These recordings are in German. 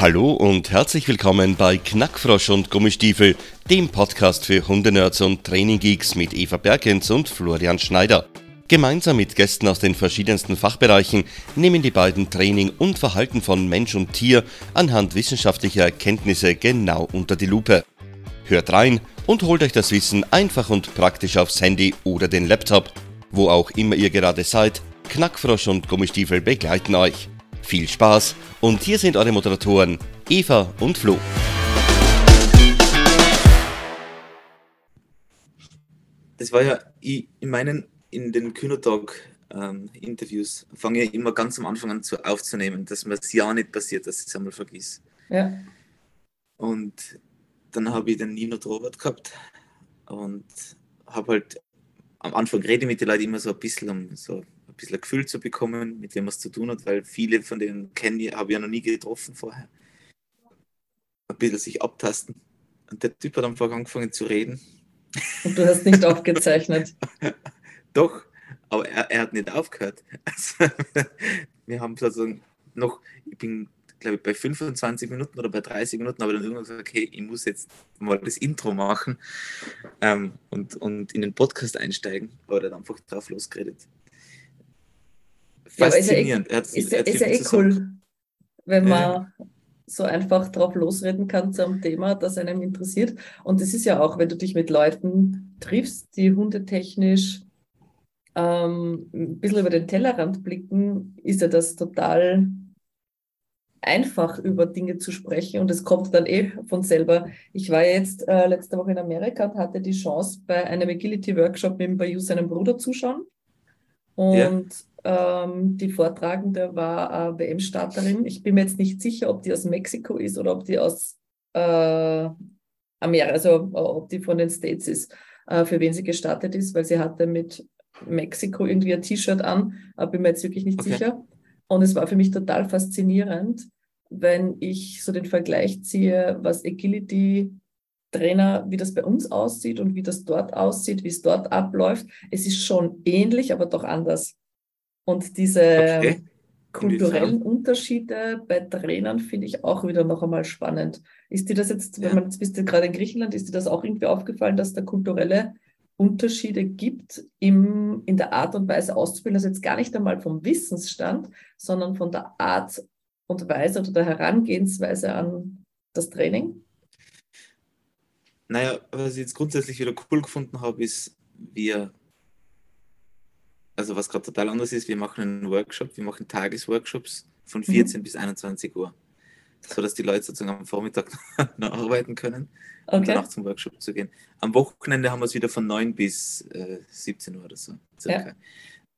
Hallo und herzlich willkommen bei Knackfrosch und Gummistiefel, dem Podcast für Hundenerds und Traininggeeks mit Eva Bergens und Florian Schneider. Gemeinsam mit Gästen aus den verschiedensten Fachbereichen nehmen die beiden Training und Verhalten von Mensch und Tier anhand wissenschaftlicher Erkenntnisse genau unter die Lupe. Hört rein und holt euch das Wissen einfach und praktisch aufs Handy oder den Laptop. Wo auch immer ihr gerade seid, Knackfrosch und Gummistiefel begleiten euch. Viel Spaß und hier sind eure Moderatoren Eva und Flo. Das war ja in meinen, in den Kühnertag-Interviews, ähm, fange ich immer ganz am Anfang an zu, aufzunehmen, dass mir es ja nicht passiert, dass ich es einmal vergiss. Ja. Und dann habe ich den Nino Robert gehabt und habe halt am Anfang rede mit den Leuten immer so ein bisschen um so bisschen ein Gefühl zu bekommen, mit wem man es zu tun hat, weil viele von denen kenne ich, habe ich ja noch nie getroffen vorher. Ein bisschen sich abtasten. Und der Typ hat einfach angefangen zu reden. Und du hast nicht aufgezeichnet. Doch, aber er, er, hat nicht aufgehört. Also, wir haben sozusagen noch, ich bin glaube ich, bei 25 Minuten oder bei 30 Minuten ich dann irgendwann gesagt, okay, ich muss jetzt mal das Intro machen ähm, und, und in den Podcast einsteigen. Aber er hat einfach drauf losgeredet faszinierend. Ja, ist ja, eh, ist, ist ja eh cool, wenn man ja. so einfach drauf losreden kann zu einem Thema, das einem interessiert. Und es ist ja auch, wenn du dich mit Leuten triffst, die hundetechnisch ähm, ein bisschen über den Tellerrand blicken, ist ja das total einfach über Dinge zu sprechen und es kommt dann eh von selber. Ich war jetzt äh, letzte Woche in Amerika und hatte die Chance, bei einem Agility-Workshop mit Bayou seinem Bruder zuschauen. Und. Ähm, die Vortragende war äh, WM-Starterin. Ich bin mir jetzt nicht sicher, ob die aus Mexiko ist oder ob die aus äh, Amerika, also äh, ob die von den States ist, äh, für wen sie gestartet ist, weil sie hatte mit Mexiko irgendwie ein T-Shirt an, aber bin mir jetzt wirklich nicht okay. sicher. Und es war für mich total faszinierend, wenn ich so den Vergleich ziehe, was Agility Trainer, wie das bei uns aussieht und wie das dort aussieht, wie es dort abläuft. Es ist schon ähnlich, aber doch anders. Und diese okay. kulturellen Unterschiede bei Trainern finde ich auch wieder noch einmal spannend. Ist dir das jetzt, wenn man jetzt bist du gerade in Griechenland, ist dir das auch irgendwie aufgefallen, dass da kulturelle Unterschiede gibt im, in der Art und Weise auszubilden, also jetzt gar nicht einmal vom Wissensstand, sondern von der Art und Weise oder der Herangehensweise an das Training? Naja, was ich jetzt grundsätzlich wieder cool gefunden habe, ist, wir also was gerade total anders ist, wir machen einen Workshop, wir machen Tagesworkshops von 14 mhm. bis 21 Uhr, so dass die Leute sozusagen am Vormittag noch arbeiten können okay. und danach zum Workshop zu gehen. Am Wochenende haben wir es wieder von 9 bis äh, 17 Uhr oder so. Ja.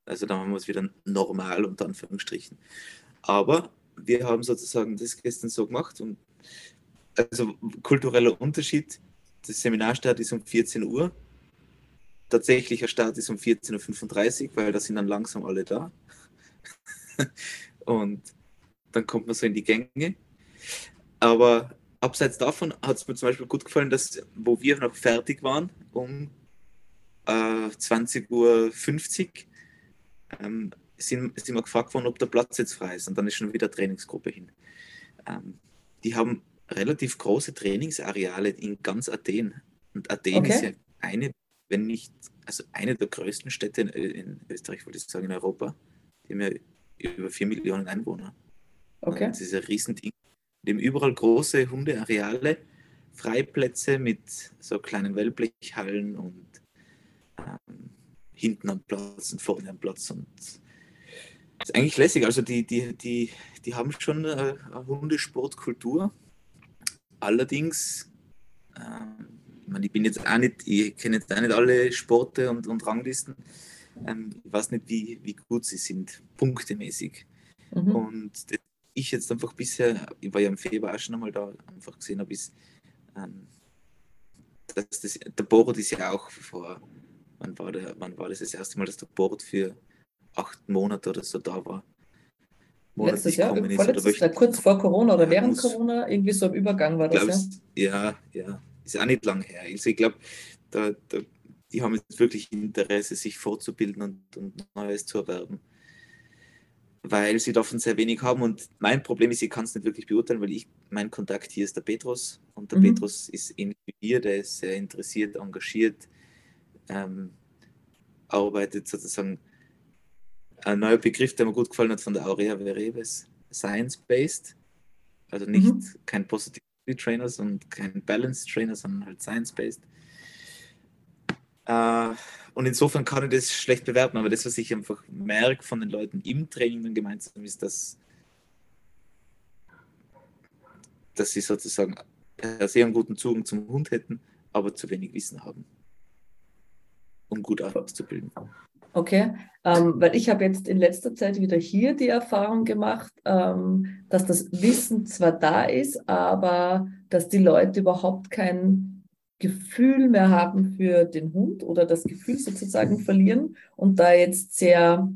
Also da haben wir es wieder normal unter Anführungsstrichen. Aber wir haben sozusagen das gestern so gemacht und also kultureller Unterschied, das Seminarstart ist um 14 Uhr tatsächlicher Start ist um 14.35 Uhr, weil da sind dann langsam alle da. und dann kommt man so in die Gänge. Aber abseits davon hat es mir zum Beispiel gut gefallen, dass, wo wir noch fertig waren, um äh, 20.50 Uhr, ähm, sind, sind wir gefragt worden, ob der Platz jetzt frei ist. Und dann ist schon wieder Trainingsgruppe hin. Ähm, die haben relativ große Trainingsareale in ganz Athen. Und Athen okay. ist ja eine wenn nicht, also eine der größten Städte in, in Österreich, würde ich sagen, in Europa. Die haben ja über vier Millionen Einwohner. Okay. Und das ist ein Riesending. Die haben überall große Hundeareale, Freiplätze mit so kleinen Wellblechhallen und ähm, hinten am Platz und vorne am Platz. Und das ist eigentlich lässig. Also die, die, die, die haben schon eine, eine Hundesportkultur. Allerdings ähm, meine, ich bin jetzt auch nicht, ich kenne jetzt auch nicht alle Sporte und, und Ranglisten. Ähm, ich weiß nicht, wie, wie gut sie sind, punktemäßig. Mhm. Und das, ich jetzt einfach bisher, ich war ja im Februar auch schon einmal da, einfach gesehen habe, ist, ähm, dass das, der Board ist ja auch vor, wann war, der, wann war das das erste Mal, dass der Board für acht Monate oder so da war. Letztes Jahr, vorletztes Jahr, kurz vor Corona oder während muss, Corona, irgendwie so im Übergang war das, ja? Ja, ja ist auch nicht lang her. Also ich glaube, da, da, die haben jetzt wirklich Interesse, sich fortzubilden und, und Neues zu erwerben. weil sie davon sehr wenig haben. Und mein Problem ist, ich kann es nicht wirklich beurteilen, weil ich, mein Kontakt hier ist der Petrus. Und der mhm. Petrus ist ähnlich wie wir, der ist sehr interessiert, engagiert, ähm, arbeitet sozusagen. Ein neuer Begriff, der mir gut gefallen hat von der Aurea Vereves, Science-Based. Also nicht mhm. kein Positive Trainer und kein Balance Trainer, sondern halt Science-Based. Äh, und insofern kann ich das schlecht bewerten, aber das, was ich einfach merke von den Leuten im Training dann gemeinsam ist, dass, dass sie sozusagen sehr einen guten Zugang zum Hund hätten, aber zu wenig Wissen haben, um gut auszubilden. Okay, ähm, weil ich habe jetzt in letzter Zeit wieder hier die Erfahrung gemacht, ähm, dass das Wissen zwar da ist, aber dass die Leute überhaupt kein Gefühl mehr haben für den Hund oder das Gefühl sozusagen verlieren und da jetzt sehr,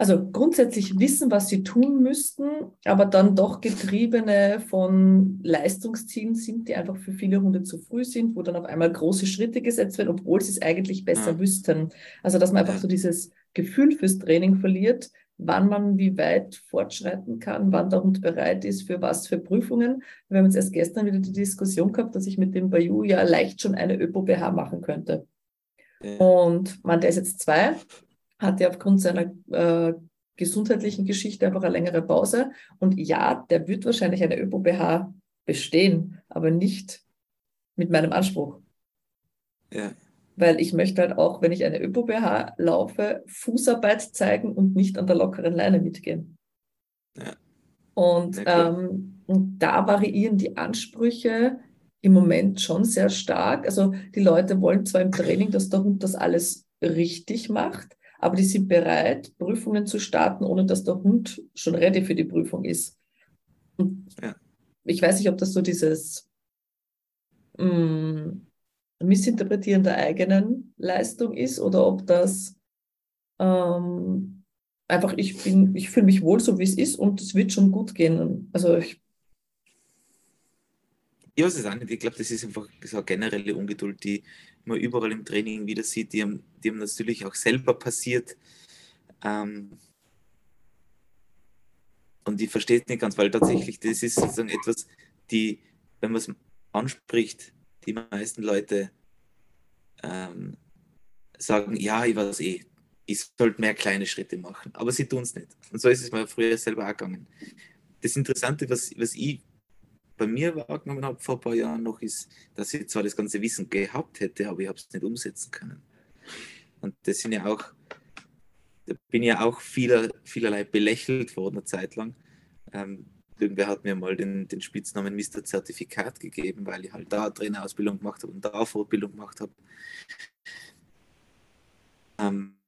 also grundsätzlich wissen, was sie tun müssten, aber dann doch getriebene von Leistungszielen sind, die einfach für viele Hunde zu früh sind, wo dann auf einmal große Schritte gesetzt werden, obwohl sie es eigentlich besser ja. wüssten. Also dass man einfach so dieses Gefühl fürs Training verliert, wann man wie weit fortschreiten kann, wann der Hund bereit ist, für was für Prüfungen. Wir haben jetzt erst gestern wieder die Diskussion gehabt, dass ich mit dem Bayou ja leicht schon eine ÖPO-BH machen könnte. Ja. Und man, der ist jetzt zwei, hatte aufgrund seiner äh, gesundheitlichen Geschichte einfach eine längere Pause. Und ja, der wird wahrscheinlich eine ÖPO-BH bestehen, aber nicht mit meinem Anspruch. Ja weil ich möchte halt auch, wenn ich eine ÖPO-BH laufe, Fußarbeit zeigen und nicht an der lockeren Leine mitgehen. Ja. Und, ähm, und da variieren die Ansprüche im Moment schon sehr stark. Also die Leute wollen zwar im Training, dass der Hund das alles richtig macht, aber die sind bereit, Prüfungen zu starten, ohne dass der Hund schon ready für die Prüfung ist. Ja. Ich weiß nicht, ob das so dieses mh, mm, Missinterpretieren der eigenen Leistung ist oder ob das ähm, einfach, ich bin, ich fühle mich wohl so, wie es ist und es wird schon gut gehen. Also ich, ich weiß es auch nicht. Ich glaube, das ist einfach so eine generelle Ungeduld, die man überall im Training wieder sieht, die einem, die einem natürlich auch selber passiert. Ähm, und ich verstehe es nicht ganz, weil tatsächlich das ist sozusagen etwas, die, wenn man es anspricht, die meisten Leute ähm, sagen, ja, ich weiß eh, ich sollte mehr kleine Schritte machen, aber sie tun es nicht. Und so ist es mir früher selber auch gegangen. Das Interessante, was, was ich bei mir wahrgenommen habe vor ein paar Jahren noch, ist, dass ich zwar das ganze Wissen gehabt hätte, aber ich habe es nicht umsetzen können. Und das sind ja auch, da bin ja auch vieler, vielerlei belächelt worden eine Zeit lang. Ähm, irgendwer hat mir mal den, den Spitznamen Mr. Zertifikat gegeben, weil ich halt da Trainerausbildung gemacht habe und da Fortbildung gemacht habe. Ähm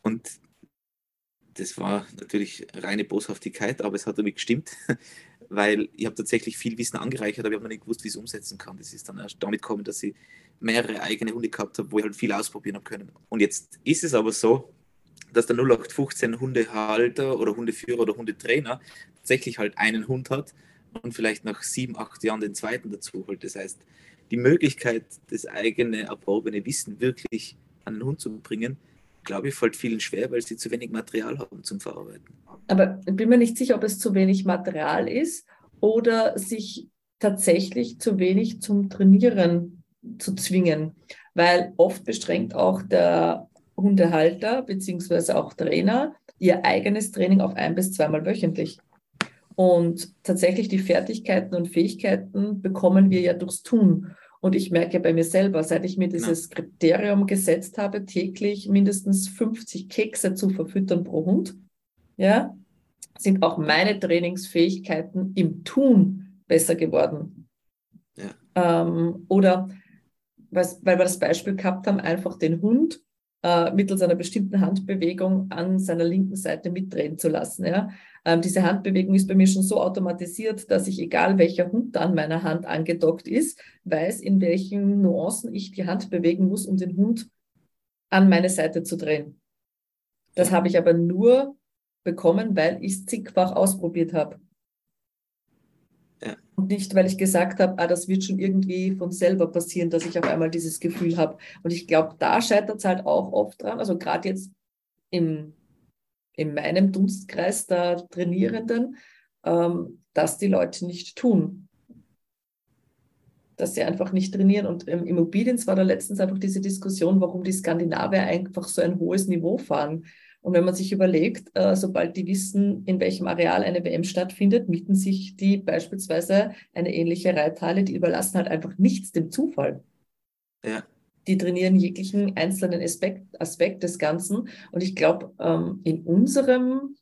und das war natürlich reine Boshaftigkeit, aber es hat damit gestimmt, weil ich habe tatsächlich viel Wissen angereichert, aber ich habe noch nicht gewusst, wie ich es umsetzen kann. Das ist dann erst damit gekommen, dass ich mehrere eigene Hunde gehabt habe, wo ich halt viel ausprobieren habe können. Und jetzt ist es aber so, dass der 0815 Hundehalter oder Hundeführer oder Hundetrainer tatsächlich halt einen Hund hat und vielleicht nach sieben, acht Jahren den zweiten dazu holt. Das heißt, die Möglichkeit, das eigene erworbene Wissen wirklich an den Hund zu bringen, glaube ich, fällt vielen schwer, weil sie zu wenig Material haben zum Verarbeiten. Aber ich bin mir nicht sicher, ob es zu wenig Material ist oder sich tatsächlich zu wenig zum Trainieren zu zwingen. Weil oft beschränkt auch der Hundehalter beziehungsweise auch Trainer ihr eigenes Training auf ein bis zweimal wöchentlich. Und tatsächlich die Fertigkeiten und Fähigkeiten bekommen wir ja durchs Tun. Und ich merke bei mir selber, seit ich mir dieses ja. Kriterium gesetzt habe, täglich mindestens 50 Kekse zu verfüttern pro Hund, ja, sind auch meine Trainingsfähigkeiten im Tun besser geworden. Ja. Ähm, oder was, weil wir das Beispiel gehabt haben, einfach den Hund äh, mittels einer bestimmten Handbewegung an seiner linken Seite mitdrehen zu lassen. Ja? Ähm, diese Handbewegung ist bei mir schon so automatisiert, dass ich, egal welcher Hund an meiner Hand angedockt ist, weiß, in welchen Nuancen ich die Hand bewegen muss, um den Hund an meine Seite zu drehen. Das habe ich aber nur bekommen, weil ich es zigfach ausprobiert habe. Ja. Und nicht, weil ich gesagt habe, ah, das wird schon irgendwie von selber passieren, dass ich auf einmal dieses Gefühl habe. Und ich glaube, da scheitert es halt auch oft dran. Also gerade jetzt im, in meinem Dunstkreis der Trainierenden, ähm, dass die Leute nicht tun. Dass sie einfach nicht trainieren. Und im Immobilien war da letztens einfach diese Diskussion, warum die Skandinavier einfach so ein hohes Niveau fahren. Und wenn man sich überlegt, äh, sobald die wissen, in welchem Areal eine WM stattfindet, mieten sich die beispielsweise eine ähnliche Reithalle, die überlassen halt einfach nichts dem Zufall. Ja. Die trainieren jeglichen einzelnen Aspekt, Aspekt des Ganzen. Und ich glaube, ähm, in unserem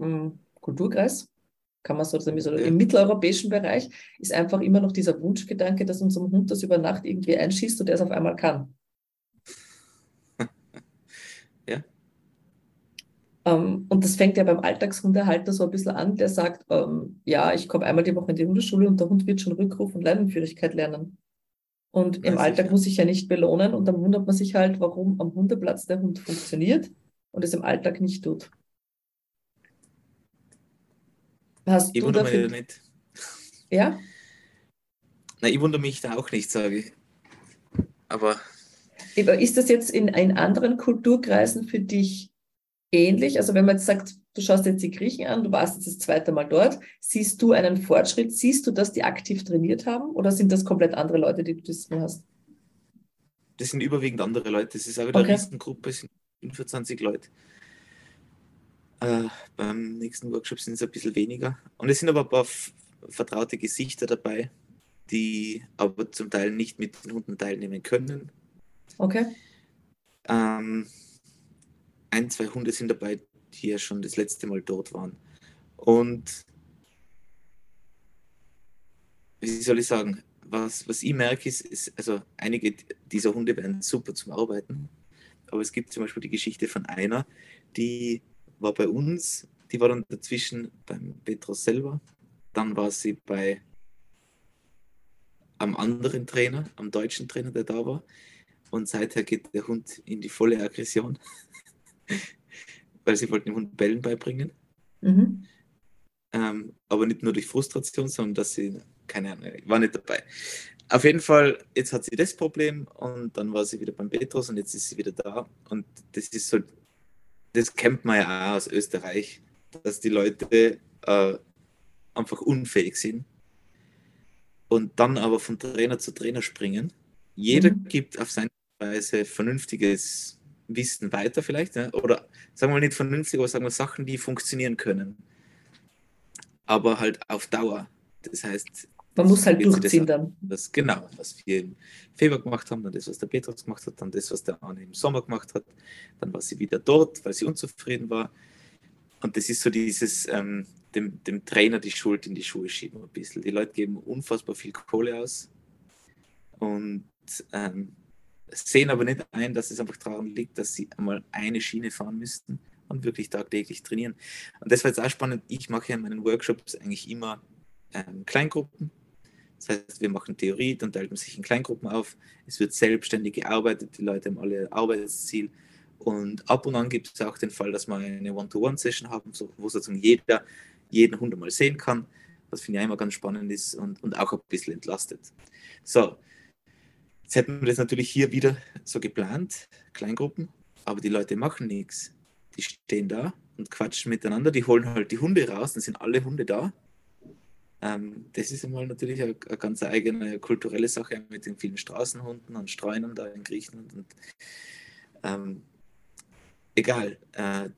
ähm, Kulturkreis, kann man so sagen, so im mitteleuropäischen Bereich, ist einfach immer noch dieser Wunschgedanke, dass unserem Hund das über Nacht irgendwie einschießt und er es auf einmal kann. Ähm, und das fängt ja beim Alltagshundehalter so ein bisschen an, der sagt, ähm, ja, ich komme einmal die Woche in die Hundeschule und der Hund wird schon Rückruf und Leinenführigkeit lernen. Und im Alltag muss ich ja nicht belohnen und dann wundert man sich halt, warum am Hundeplatz der Hund funktioniert und es im Alltag nicht tut. Hast ich du wundere dafür... mich nicht. Ja? Nein, ich wundere mich da auch nicht, sage ich. Aber. Ist das jetzt in, in anderen Kulturkreisen für dich ähnlich? Also wenn man jetzt sagt, du schaust jetzt die Griechen an, du warst jetzt das zweite Mal dort, siehst du einen Fortschritt? Siehst du, dass die aktiv trainiert haben oder sind das komplett andere Leute, die du das hast? Das sind überwiegend andere Leute. Das ist auch wieder okay. eine Riesengruppe, es sind 25 Leute. Äh, beim nächsten Workshop sind es ein bisschen weniger. Und es sind aber ein paar vertraute Gesichter dabei, die aber zum Teil nicht mit den Hunden teilnehmen können. Okay. Ähm, ein, zwei Hunde sind dabei, die ja schon das letzte Mal dort waren. Und wie soll ich sagen, was, was ich merke, ist, ist, also einige dieser Hunde werden super zum Arbeiten. Aber es gibt zum Beispiel die Geschichte von einer, die war bei uns, die war dann dazwischen beim Petros selber. Dann war sie bei am anderen Trainer, am deutschen Trainer, der da war. Und seither geht der Hund in die volle Aggression. Weil sie wollten dem Hund Bellen beibringen. Mhm. Ähm, aber nicht nur durch Frustration, sondern dass sie, keine Ahnung, war nicht dabei. Auf jeden Fall, jetzt hat sie das Problem und dann war sie wieder beim Petrus und jetzt ist sie wieder da. Und das ist so, das kennt man ja auch aus Österreich, dass die Leute äh, einfach unfähig sind und dann aber von Trainer zu Trainer springen. Jeder mhm. gibt auf seine Weise vernünftiges Wissen weiter vielleicht. Ja? Oder sagen wir nicht vernünftig, aber sagen wir Sachen, die funktionieren können. Aber halt auf Dauer. Das heißt, man muss halt durchziehen das, dann. Das, genau, was wir im Februar gemacht haben, dann das, was der Petrus gemacht hat, dann das, was der Arne im Sommer gemacht hat, dann war sie wieder dort, weil sie unzufrieden war. Und das ist so dieses, ähm, dem, dem Trainer die Schuld in die Schuhe schieben ein bisschen. Die Leute geben unfassbar viel Kohle aus und ähm, sehen aber nicht ein, dass es einfach daran liegt, dass sie einmal eine Schiene fahren müssten und wirklich tagtäglich trainieren. Und das war jetzt auch spannend. Ich mache in meinen Workshops eigentlich immer ähm, Kleingruppen. Das heißt, wir machen Theorie, dann teilt man sich in Kleingruppen auf. Es wird selbstständig gearbeitet, die Leute haben alle Arbeitsziel. Und ab und an gibt es auch den Fall, dass wir eine One-to-One-Session haben, wo sozusagen jeder jeden Hund mal sehen kann, was finde ich immer ganz spannend ist und, und auch ein bisschen entlastet. So, Jetzt hätten wir das natürlich hier wieder so geplant, Kleingruppen, aber die Leute machen nichts. Die stehen da und quatschen miteinander, die holen halt die Hunde raus, dann sind alle Hunde da. Ähm, das ist einmal natürlich eine, eine, ganz eigene kulturelle Sache mit den vielen Straßenhunden und Streunern da in Griechenland. Und, ähm, egal, äh,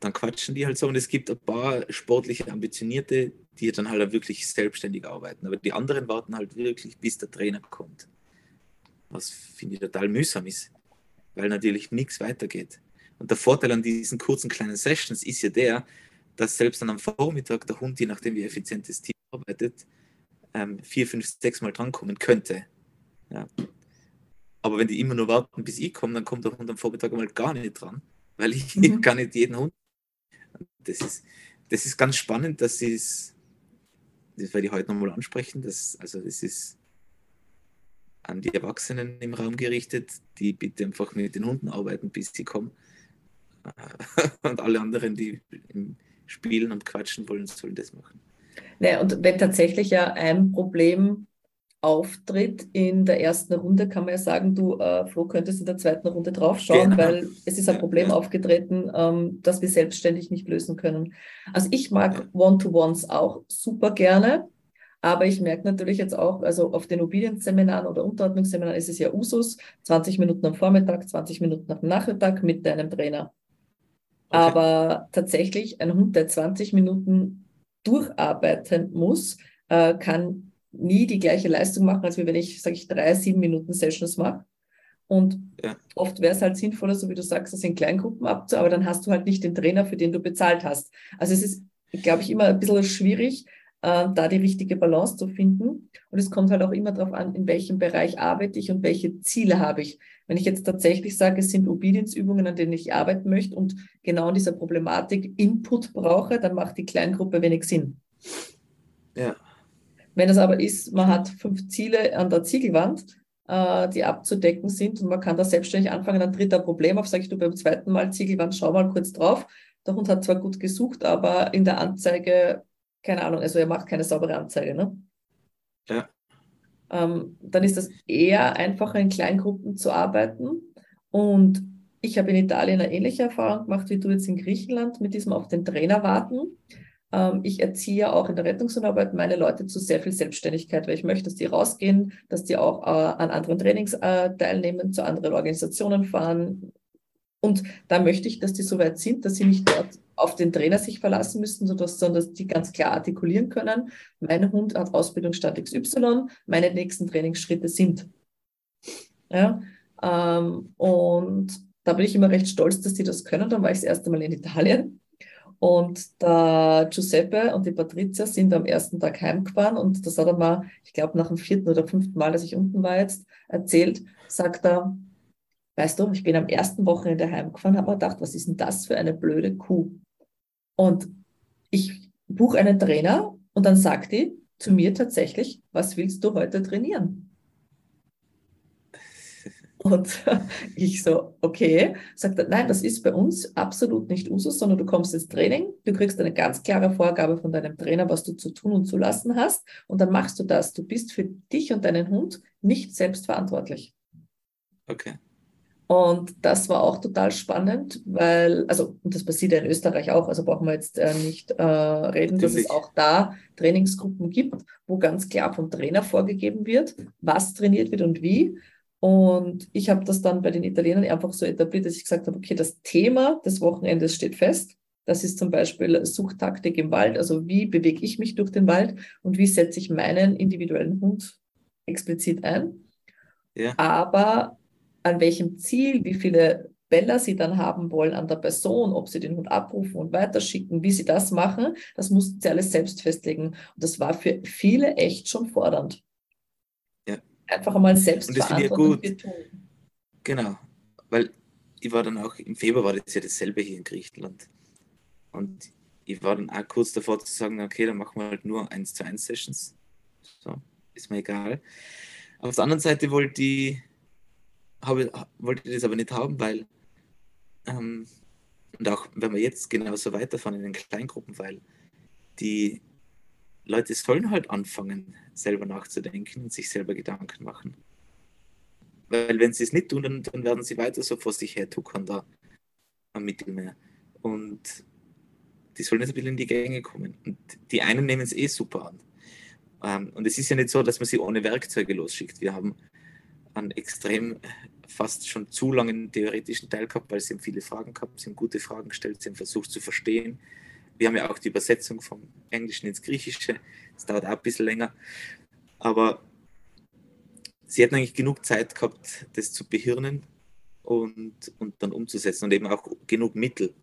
dann quatschen die halt so und es gibt ein paar sportliche Ambitionierte, die dann halt wirklich selbstständig arbeiten. Aber die anderen warten halt wirklich, bis der Trainer kommt. Was finde ich total mühsam ist, weil natürlich nichts weitergeht. Und der Vorteil an diesen kurzen kleinen Sessions ist ja der, dass selbst dann am Vormittag der Hund, je nachdem wie effizient das Team arbeitet, ähm, vier, fünf, sechs Mal drankommen könnte. Ja. Aber wenn die immer nur warten, bis ich komme, dann kommt der Hund am Vormittag mal gar nicht dran, weil ich mhm. kann nicht jeden Hund. Das ist, das ist ganz spannend, dass sie es das werde ich heute nochmal ansprechen. Das, also das ist an die Erwachsenen im Raum gerichtet, die bitte einfach mit den Hunden arbeiten, bis sie kommen. Und alle anderen, die spielen und quatschen wollen, sollen das machen. Naja, und wenn tatsächlich ja ein Problem auftritt in der ersten Runde, kann man ja sagen, du, äh, Flo, könntest in der zweiten Runde draufschauen, genau. weil es ist ein Problem aufgetreten, ähm, das wir selbstständig nicht lösen können. Also ich mag One-to-Ones auch super gerne, aber ich merke natürlich jetzt auch, also auf den Obedience-Seminaren oder Unterordnungsseminaren ist es ja Usus, 20 Minuten am Vormittag, 20 Minuten am Nachmittag mit deinem Trainer. Okay. Aber tatsächlich ein Hund, der 20 Minuten durcharbeiten muss, äh, kann nie die gleiche Leistung machen, als wenn ich, sage ich, drei, sieben Minuten Sessions mache. Und ja. oft wäre es halt sinnvoller, so wie du sagst, das in Kleingruppen abzu, aber dann hast du halt nicht den Trainer, für den du bezahlt hast. Also es ist, glaube ich, immer ein bisschen schwierig, äh, da die richtige Balance zu finden. Und es kommt halt auch immer darauf an, in welchem Bereich arbeite ich und welche Ziele habe ich. Wenn ich jetzt tatsächlich sage, es sind Obedience-Übungen, an denen ich arbeiten möchte und genau in dieser Problematik Input brauche, dann macht die Kleingruppe wenig Sinn. Ja. Wenn es aber ist, man hat fünf Ziele an der Ziegelwand, äh, die abzudecken sind und man kann da selbstständig anfangen, dann tritt ein Problem auf, sage ich du beim zweiten Mal Ziegelwand, schau mal kurz drauf. Der Hund hat zwar gut gesucht, aber in der Anzeige, keine Ahnung, also er macht keine saubere Anzeige. Ne? Ja. Ähm, dann ist das eher einfacher, in Kleingruppen zu arbeiten. Und ich habe in Italien eine ähnliche Erfahrung gemacht wie du jetzt in Griechenland mit diesem auf den Trainer warten. Ähm, ich erziehe auch in der Rettungsarbeit meine Leute zu sehr viel Selbstständigkeit, weil ich möchte, dass die rausgehen, dass die auch äh, an anderen Trainings äh, teilnehmen, zu anderen Organisationen fahren. Und da möchte ich, dass die so weit sind, dass sie nicht dort auf den Trainer sich verlassen müssen, sondern dass die ganz klar artikulieren können. Mein Hund hat Ausbildungsstand XY, meine nächsten Trainingsschritte sind. Ja, ähm, und da bin ich immer recht stolz, dass die das können. Dann war ich das erste Mal in Italien und der Giuseppe und die Patrizia sind am ersten Tag heimgefahren und das hat er mal, ich glaube, nach dem vierten oder fünften Mal, dass ich unten war jetzt, erzählt, sagt er, weißt du, ich bin am ersten Wochenende heimgefahren, habe mir gedacht, was ist denn das für eine blöde Kuh? Und ich buche einen Trainer und dann sagt die zu mir tatsächlich, was willst du heute trainieren? Und ich so, okay, sagt er, nein, das ist bei uns absolut nicht Usus, sondern du kommst ins Training, du kriegst eine ganz klare Vorgabe von deinem Trainer, was du zu tun und zu lassen hast, und dann machst du das. Du bist für dich und deinen Hund nicht selbst verantwortlich. Okay. Und das war auch total spannend, weil, also, und das passiert ja in Österreich auch, also brauchen wir jetzt äh, nicht äh, reden, Natürlich. dass es auch da Trainingsgruppen gibt, wo ganz klar vom Trainer vorgegeben wird, was trainiert wird und wie. Und ich habe das dann bei den Italienern einfach so etabliert, dass ich gesagt habe, okay, das Thema des Wochenendes steht fest. Das ist zum Beispiel Suchtaktik im Wald. Also wie bewege ich mich durch den Wald und wie setze ich meinen individuellen Hund explizit ein. Ja. Aber an welchem Ziel, wie viele Bälle sie dann haben wollen an der Person, ob sie den Hund abrufen und weiterschicken, wie sie das machen, das mussten sie alles selbst festlegen. Und das war für viele echt schon fordernd einfach einmal selbst Und das finde ich ja gut. Genau, weil ich war dann auch, im Februar war das ja dasselbe hier in Griechenland. Und ich war dann auch kurz davor zu sagen, okay, dann machen wir halt nur 1 zu 1 Sessions. So, ist mir egal. Auf der anderen Seite wollte ich, habe, wollte ich das aber nicht haben, weil, ähm, und auch wenn wir jetzt genauso weiterfahren in den Kleingruppen, weil die Leute sollen halt anfangen, selber nachzudenken und sich selber Gedanken machen. Weil wenn sie es nicht tun, dann, dann werden sie weiter so vor sich her tuckern da am Mittelmeer. Und die sollen jetzt ein bisschen in die Gänge kommen. Und die einen nehmen es eh super an. Ähm, und es ist ja nicht so, dass man sie ohne Werkzeuge losschickt. Wir haben einen extrem fast schon zu langen theoretischen Teil gehabt, weil sie haben viele Fragen gehabt, sie haben gute Fragen gestellt, sie haben versucht zu verstehen, wir haben ja auch die Übersetzung vom Englischen ins Griechische. Das dauert auch ein bisschen länger. Aber sie hätten eigentlich genug Zeit gehabt, das zu behirnen und, und dann umzusetzen und eben auch genug Mittel.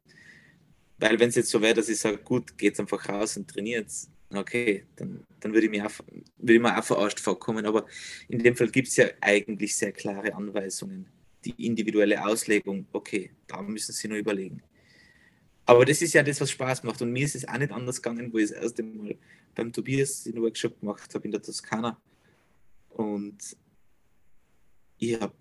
Weil wenn es jetzt so wäre, dass ich sage, gut, geht einfach raus und trainiert, okay, dann, dann würde ich, mir auch, würde ich mir auch verarscht vorkommen. Aber in dem Fall gibt es ja eigentlich sehr klare Anweisungen. Die individuelle Auslegung, okay, da müssen Sie nur überlegen. Aber das ist ja das, was Spaß macht. Und mir ist es auch nicht anders gegangen, wo ich das erste Mal beim Tobias den Workshop gemacht habe in der Toskana. Und ich habe,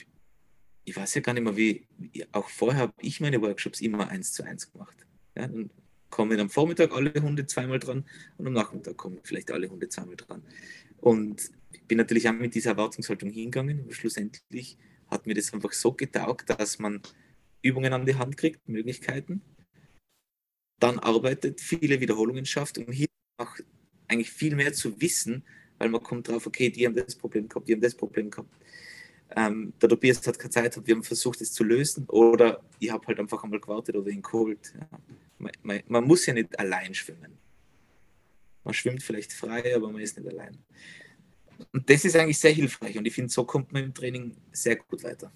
ich weiß ja gar nicht mehr, wie, auch vorher habe ich meine Workshops immer eins zu eins gemacht. Ja, und kommen am Vormittag alle Hunde zweimal dran und am Nachmittag kommen vielleicht alle Hunde zweimal dran. Und ich bin natürlich auch mit dieser Erwartungshaltung hingegangen, aber schlussendlich hat mir das einfach so getaugt, dass man Übungen an die Hand kriegt, Möglichkeiten, dann arbeitet, viele Wiederholungen schafft, um hier auch eigentlich viel mehr zu wissen, weil man kommt drauf, okay, die haben das Problem gehabt, die haben das Problem gehabt. Ähm, der Tobias hat keine Zeit, wir haben versucht, es zu lösen oder ich habe halt einfach einmal gewartet oder ihn geholt. Ja. Man, man, man, muss ja nicht allein schwimmen. Man schwimmt vielleicht frei, aber man ist nicht allein. Und das ist eigentlich sehr hilfreich und ich finde, so kommt man im Training sehr gut weiter.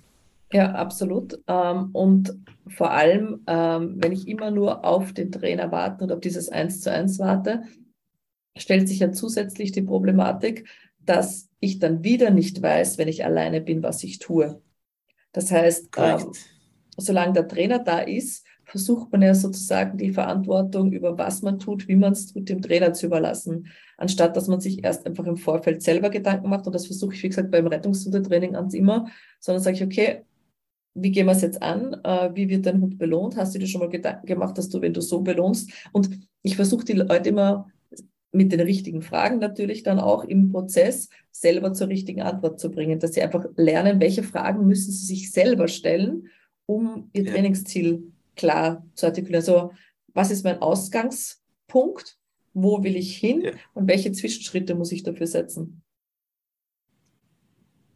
Ja, absolut. Ähm, und vor allem, ähm, wenn ich immer nur auf den Trainer warte und auf dieses Eins zu eins warte, stellt sich ja zusätzlich die Problematik, dass ich dann wieder nicht weiß, wenn ich alleine bin, was ich tue. Das heißt, ähm, solange der Trainer da ist, versucht man ja sozusagen die Verantwortung über was man tut, wie man es tut, dem Trainer zu überlassen, anstatt dass man sich erst einfach im Vorfeld selber Gedanken macht. Und das versuche ich, wie gesagt, beim Rettungshundetraining ans immer, sondern sage ich, okay, wie gehen wir es jetzt an? Äh, wie wird dein Hund belohnt? Hast du dir schon mal Gedanken gemacht, dass du, wenn du so belohnst? Und ich versuche die Leute immer mit den richtigen Fragen natürlich dann auch im Prozess selber zur richtigen Antwort zu bringen, dass sie einfach lernen, welche Fragen müssen sie sich selber stellen, um ihr. Trainingsziel klar zu artikulieren. Also was ist mein Ausgangspunkt? Wo will ich hin? Ja. Und welche Zwischenschritte muss ich dafür setzen?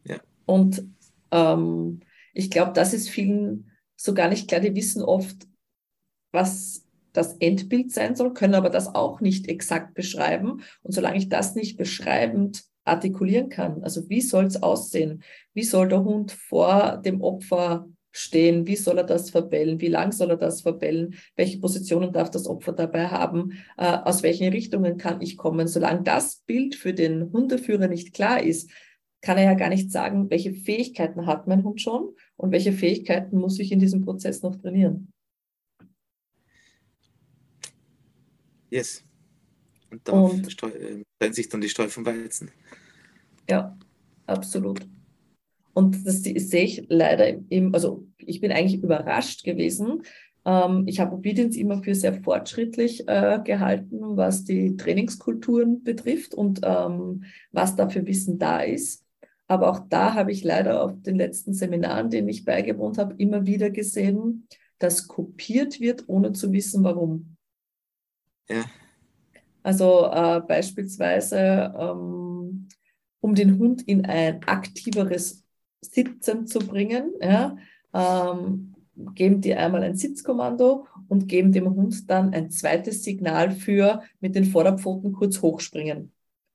Ja. Und ähm, ich glaube, das ist vielen so gar nicht klar. Die wissen oft, was das Endbild sein soll, können aber das auch nicht exakt beschreiben. Und solange ich das nicht beschreibend artikulieren kann, also wie soll es aussehen? Wie soll der Hund vor dem Opfer stehen? Wie soll er das verbellen? Wie lang soll er das verbellen? Welche Positionen darf das Opfer dabei haben? Äh, aus welchen Richtungen kann ich kommen? Solange das Bild für den Hundeführer nicht klar ist, kann er ja gar nicht sagen, welche Fähigkeiten hat mein Hund schon und welche Fähigkeiten muss ich in diesem Prozess noch trainieren. Yes. Und da äh, trennt sich dann die Streu vom Weizen. Ja, absolut. Und das sehe ich leider im, also ich bin eigentlich überrascht gewesen. Ähm, ich habe Obedience immer für sehr fortschrittlich äh, gehalten, was die Trainingskulturen betrifft und ähm, was da für Wissen da ist. Aber auch da habe ich leider auf den letzten Seminaren, denen ich beigewohnt habe, immer wieder gesehen, dass kopiert wird, ohne zu wissen, warum. Ja. Also äh, beispielsweise, ähm, um den Hund in ein aktiveres Sitzen zu bringen, ja, ähm, geben die einmal ein Sitzkommando und geben dem Hund dann ein zweites Signal für mit den Vorderpfoten kurz hochspringen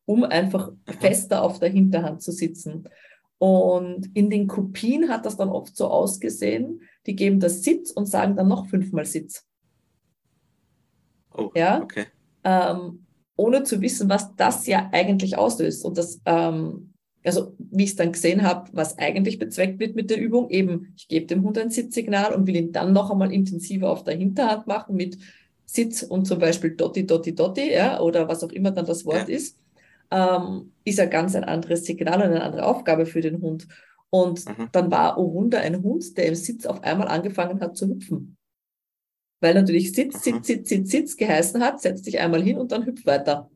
um einfach fester auf der Hinterhand zu sitzen. Und in den Kopien hat das dann oft so ausgesehen, die geben das Sitz und sagen dann noch fünfmal Sitz. Oh, ja? okay. Ähm, ohne zu wissen, was das ja eigentlich auslöst. Und das, ähm, also wie ich es dann gesehen habe, was eigentlich bezweckt wird mit der Übung, eben, ich gebe dem Hund ein Sitzsignal und will ihn dann noch einmal intensiver auf der Hinterhand machen mit Sitz und zum Beispiel Dotti, Dotti, Dotti, ja, oder was auch immer dann das Wort ja. ist ähm, ist ja ganz ein anderes Signal und eine andere Aufgabe für den Hund. Und mhm. dann war, oh Wunder, ein Hund, der im Sitz auf einmal angefangen hat zu hüpfen. Weil natürlich Sitz, Sitz, Sitz, Sitz, Sitz geheißen hat, setzt dich einmal hin und dann hüpft weiter.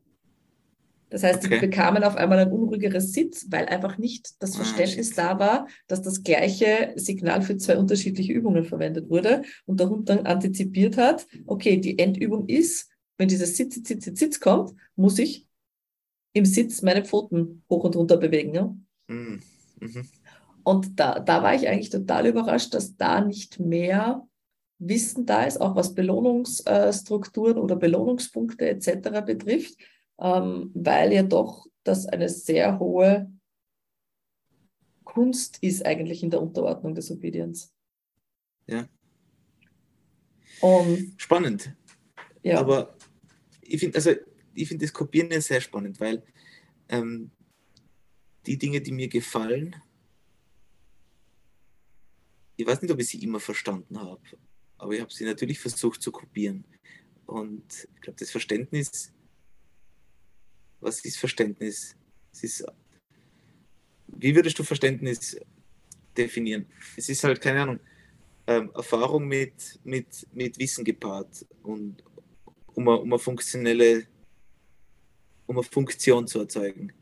Das heißt, okay. sie bekamen auf einmal ein unruhigeres Sitz, weil einfach nicht das ah, Verständnis ah, da war, dass das gleiche Signal für zwei unterschiedliche Übungen verwendet wurde und der Hund dann antizipiert hat, okay, die Endübung ist, wenn dieses Sitz, Sitz, Sitz, Sitz kommt, muss ich im Sitz meine Pfoten hoch und runter bewegen. Ja? Mhm. Mhm. Und da, da war ich eigentlich total überrascht, dass da nicht mehr Wissen da ist, auch was Belohnungsstrukturen oder Belohnungspunkte etc. betrifft, ähm, weil ja doch das eine sehr hohe Kunst ist eigentlich in der Unterordnung des Obedience. Ja. Und, Spannend. Ja. Aber ich finde, also ich finde das Kopieren ja sehr spannend, weil ähm, die Dinge, die mir gefallen, ich weiß nicht, ob ich sie immer verstanden habe, aber ich habe sie natürlich versucht zu kopieren. Und ich glaube, das Verständnis, was ist Verständnis? Es ist, wie würdest du Verständnis definieren? Es ist halt, keine Ahnung, ähm, Erfahrung mit, mit, mit Wissen gepaart und, um eine, um eine funktionelle, um eine Funktion zu erzeugen.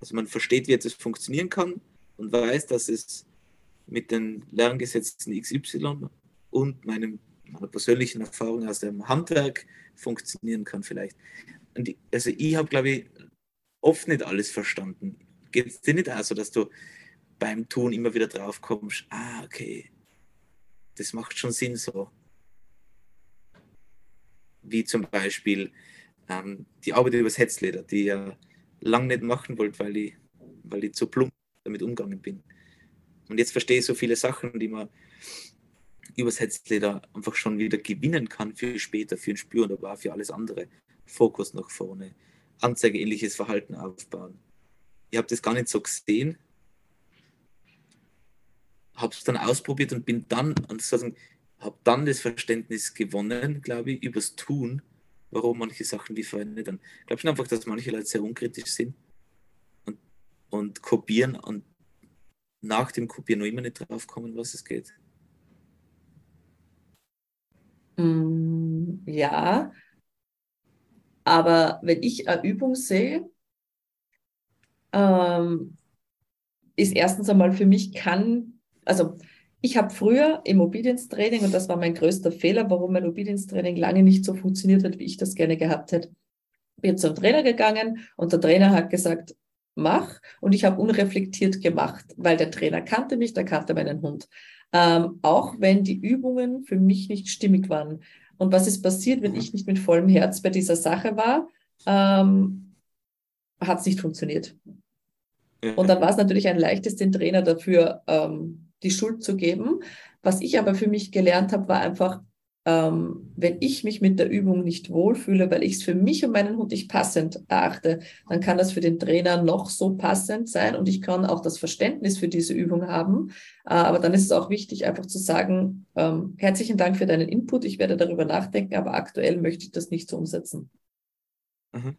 Also man versteht, wie etwas funktionieren kann und weiß, dass es mit den Lerngesetzen XY und meinem, meiner persönlichen Erfahrung aus dem Handwerk funktionieren kann vielleicht. Und also ich habe, glaube ich, oft nicht alles verstanden. Geht es dir nicht auch so, dass du beim Tun immer wieder drauf kommst, ah, okay, das macht schon Sinn so. Wie zum Beispiel ähm, die Arbeit über das Hetzleder, die ich ja lange nicht machen wollte, weil ich, weil ich zu plump damit umgegangen bin. Und jetzt verstehe ich so viele Sachen, die man übers Hetzleder einfach schon wieder gewinnen kann für später, für ein Spüren, aber auch für alles andere. Fokus nach vorne, anzeigeähnliches Verhalten aufbauen. Ich habe das gar nicht so gesehen, habe es dann ausprobiert und bin dann, und habe dann das Verständnis gewonnen, glaube ich, übers Tun, warum manche Sachen wie verändern. Ich glaube schon einfach, dass manche Leute sehr unkritisch sind und, und kopieren und nach dem Kopieren noch immer nicht drauf kommen, was es geht. Mm, ja, aber wenn ich eine Übung sehe, ähm, ist erstens einmal für mich kann, also ich habe früher im Obedience-Training, und das war mein größter Fehler, warum mein Obedience-Training lange nicht so funktioniert hat, wie ich das gerne gehabt hätte. Bin zum Trainer gegangen und der Trainer hat gesagt, mach. Und ich habe unreflektiert gemacht, weil der Trainer kannte mich, der kannte meinen Hund. Ähm, auch wenn die Übungen für mich nicht stimmig waren. Und was ist passiert, wenn ich nicht mit vollem Herz bei dieser Sache war? Ähm, hat es nicht funktioniert. Und dann war es natürlich ein leichtes, den Trainer dafür ähm, die Schuld zu geben. Was ich aber für mich gelernt habe, war einfach, ähm, wenn ich mich mit der Übung nicht wohlfühle, weil ich es für mich und meinen Hund nicht passend erachte, dann kann das für den Trainer noch so passend sein und ich kann auch das Verständnis für diese Übung haben. Äh, aber dann ist es auch wichtig, einfach zu sagen, ähm, herzlichen Dank für deinen Input, ich werde darüber nachdenken, aber aktuell möchte ich das nicht so umsetzen. Mhm.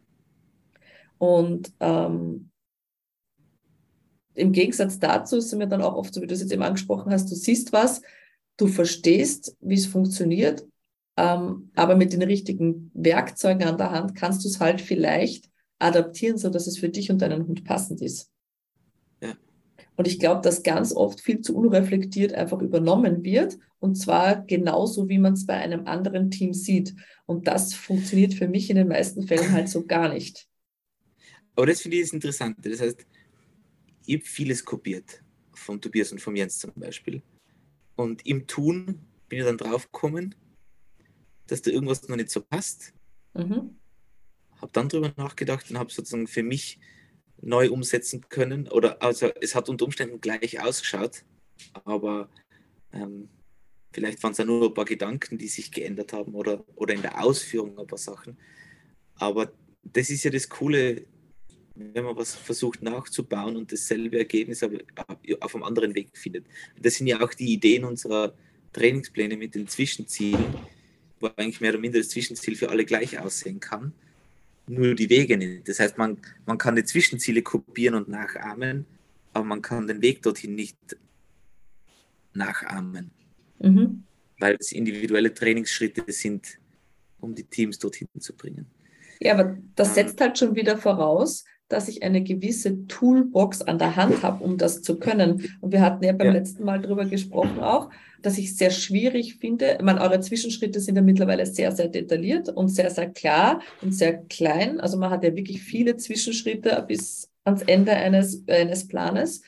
Und ähm, im Gegensatz dazu ist es mir dann auch oft so, wie du es jetzt eben angesprochen hast, du siehst was, du verstehst, wie es funktioniert, ähm, aber mit den richtigen Werkzeugen an der Hand kannst du es halt vielleicht adaptieren, so dass es für dich und deinen Hund passend ist. Ja. Und ich glaube, dass ganz oft viel zu unreflektiert einfach übernommen wird und zwar genauso, wie man es bei einem anderen Team sieht. Und das funktioniert für mich in den meisten Fällen halt so gar nicht. Aber das finde ich das Interessante. Das heißt, ich habe vieles kopiert von Tobias und von Jens zum Beispiel. Und im Tun bin ich dann drauf gekommen, dass da irgendwas noch nicht so passt. Mhm. Habe dann darüber nachgedacht und habe sozusagen für mich neu umsetzen können. Oder also es hat unter Umständen gleich ausgeschaut, aber ähm, vielleicht waren es ja nur ein paar Gedanken, die sich geändert haben oder, oder in der Ausführung ein paar Sachen. Aber das ist ja das Coole, wenn man was versucht nachzubauen und dasselbe Ergebnis aber auf einem anderen Weg findet. Das sind ja auch die Ideen unserer Trainingspläne mit den Zwischenzielen, wo eigentlich mehr oder minder das Zwischenziel für alle gleich aussehen kann, nur die Wege nicht. Das heißt, man, man kann die Zwischenziele kopieren und nachahmen, aber man kann den Weg dorthin nicht nachahmen, mhm. weil es individuelle Trainingsschritte sind, um die Teams dorthin zu bringen. Ja, aber das ähm. setzt halt schon wieder voraus, dass ich eine gewisse Toolbox an der Hand habe, um das zu können. Und wir hatten ja beim ja. letzten Mal darüber gesprochen auch, dass ich es sehr schwierig finde. Ich meine, eure Zwischenschritte sind ja mittlerweile sehr, sehr detailliert und sehr, sehr klar und sehr klein. Also man hat ja wirklich viele Zwischenschritte bis ans Ende eines, eines Planes.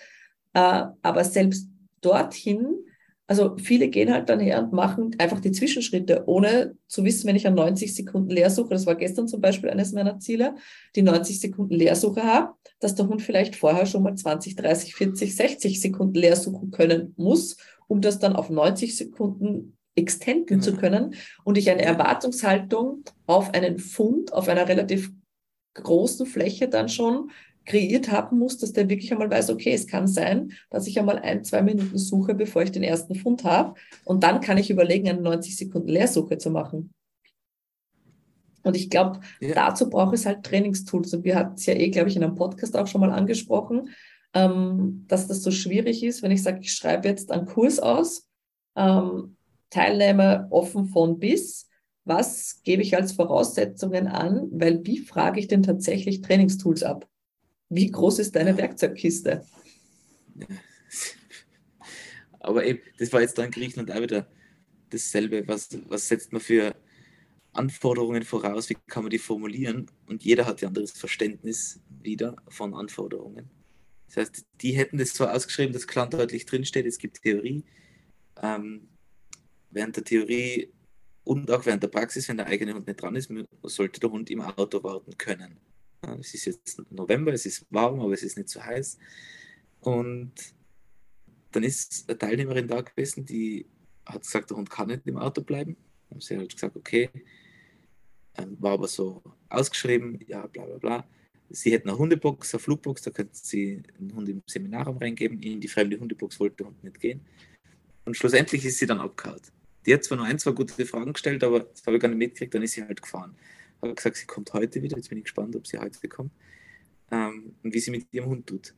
Äh, aber selbst dorthin also viele gehen halt dann her und machen einfach die Zwischenschritte, ohne zu wissen, wenn ich an 90 Sekunden Leersuche, das war gestern zum Beispiel eines meiner Ziele, die 90 Sekunden Leersuche habe, dass der Hund vielleicht vorher schon mal 20, 30, 40, 60 Sekunden leersuchen können muss, um das dann auf 90 Sekunden extenden mhm. zu können und ich eine Erwartungshaltung auf einen Fund auf einer relativ großen Fläche dann schon kreiert haben muss, dass der wirklich einmal weiß, okay, es kann sein, dass ich einmal ein, zwei Minuten suche, bevor ich den ersten Fund habe. Und dann kann ich überlegen, eine 90 Sekunden Leersuche zu machen. Und ich glaube, ja. dazu braucht es halt Trainingstools. Und wir hatten es ja eh, glaube ich, in einem Podcast auch schon mal angesprochen, ähm, dass das so schwierig ist, wenn ich sage, ich schreibe jetzt einen Kurs aus, ähm, Teilnehmer offen von bis, was gebe ich als Voraussetzungen an, weil wie frage ich denn tatsächlich Trainingstools ab? Wie groß ist deine Werkzeugkiste? Aber eben, das war jetzt da in Griechenland auch wieder dasselbe. Was, was setzt man für Anforderungen voraus? Wie kann man die formulieren? Und jeder hat ein anderes Verständnis wieder von Anforderungen. Das heißt, die hätten das so ausgeschrieben, dass klar und deutlich drinsteht, es gibt Theorie. Ähm, während der Theorie und auch während der Praxis, wenn der eigene Hund nicht dran ist, sollte der Hund im Auto warten können. Es ist jetzt November, es ist warm, aber es ist nicht so heiß. Und dann ist eine Teilnehmerin da gewesen, die hat gesagt, der Hund kann nicht im Auto bleiben. Haben sie halt gesagt, okay. Ähm, war aber so ausgeschrieben, ja, bla bla bla. Sie hätten eine Hundebox, eine Flugbox, da könnten sie einen Hund im Seminarraum reingeben. In die fremde Hundebox wollte der Hund nicht gehen. Und schlussendlich ist sie dann abgehauen. Die hat zwar nur ein, zwei gute Fragen gestellt, aber das habe ich gar nicht mitgekriegt, dann ist sie halt gefahren. Habe gesagt, sie kommt heute wieder. Jetzt bin ich gespannt, ob sie heute kommt. Ähm, und wie sie mit ihrem Hund tut.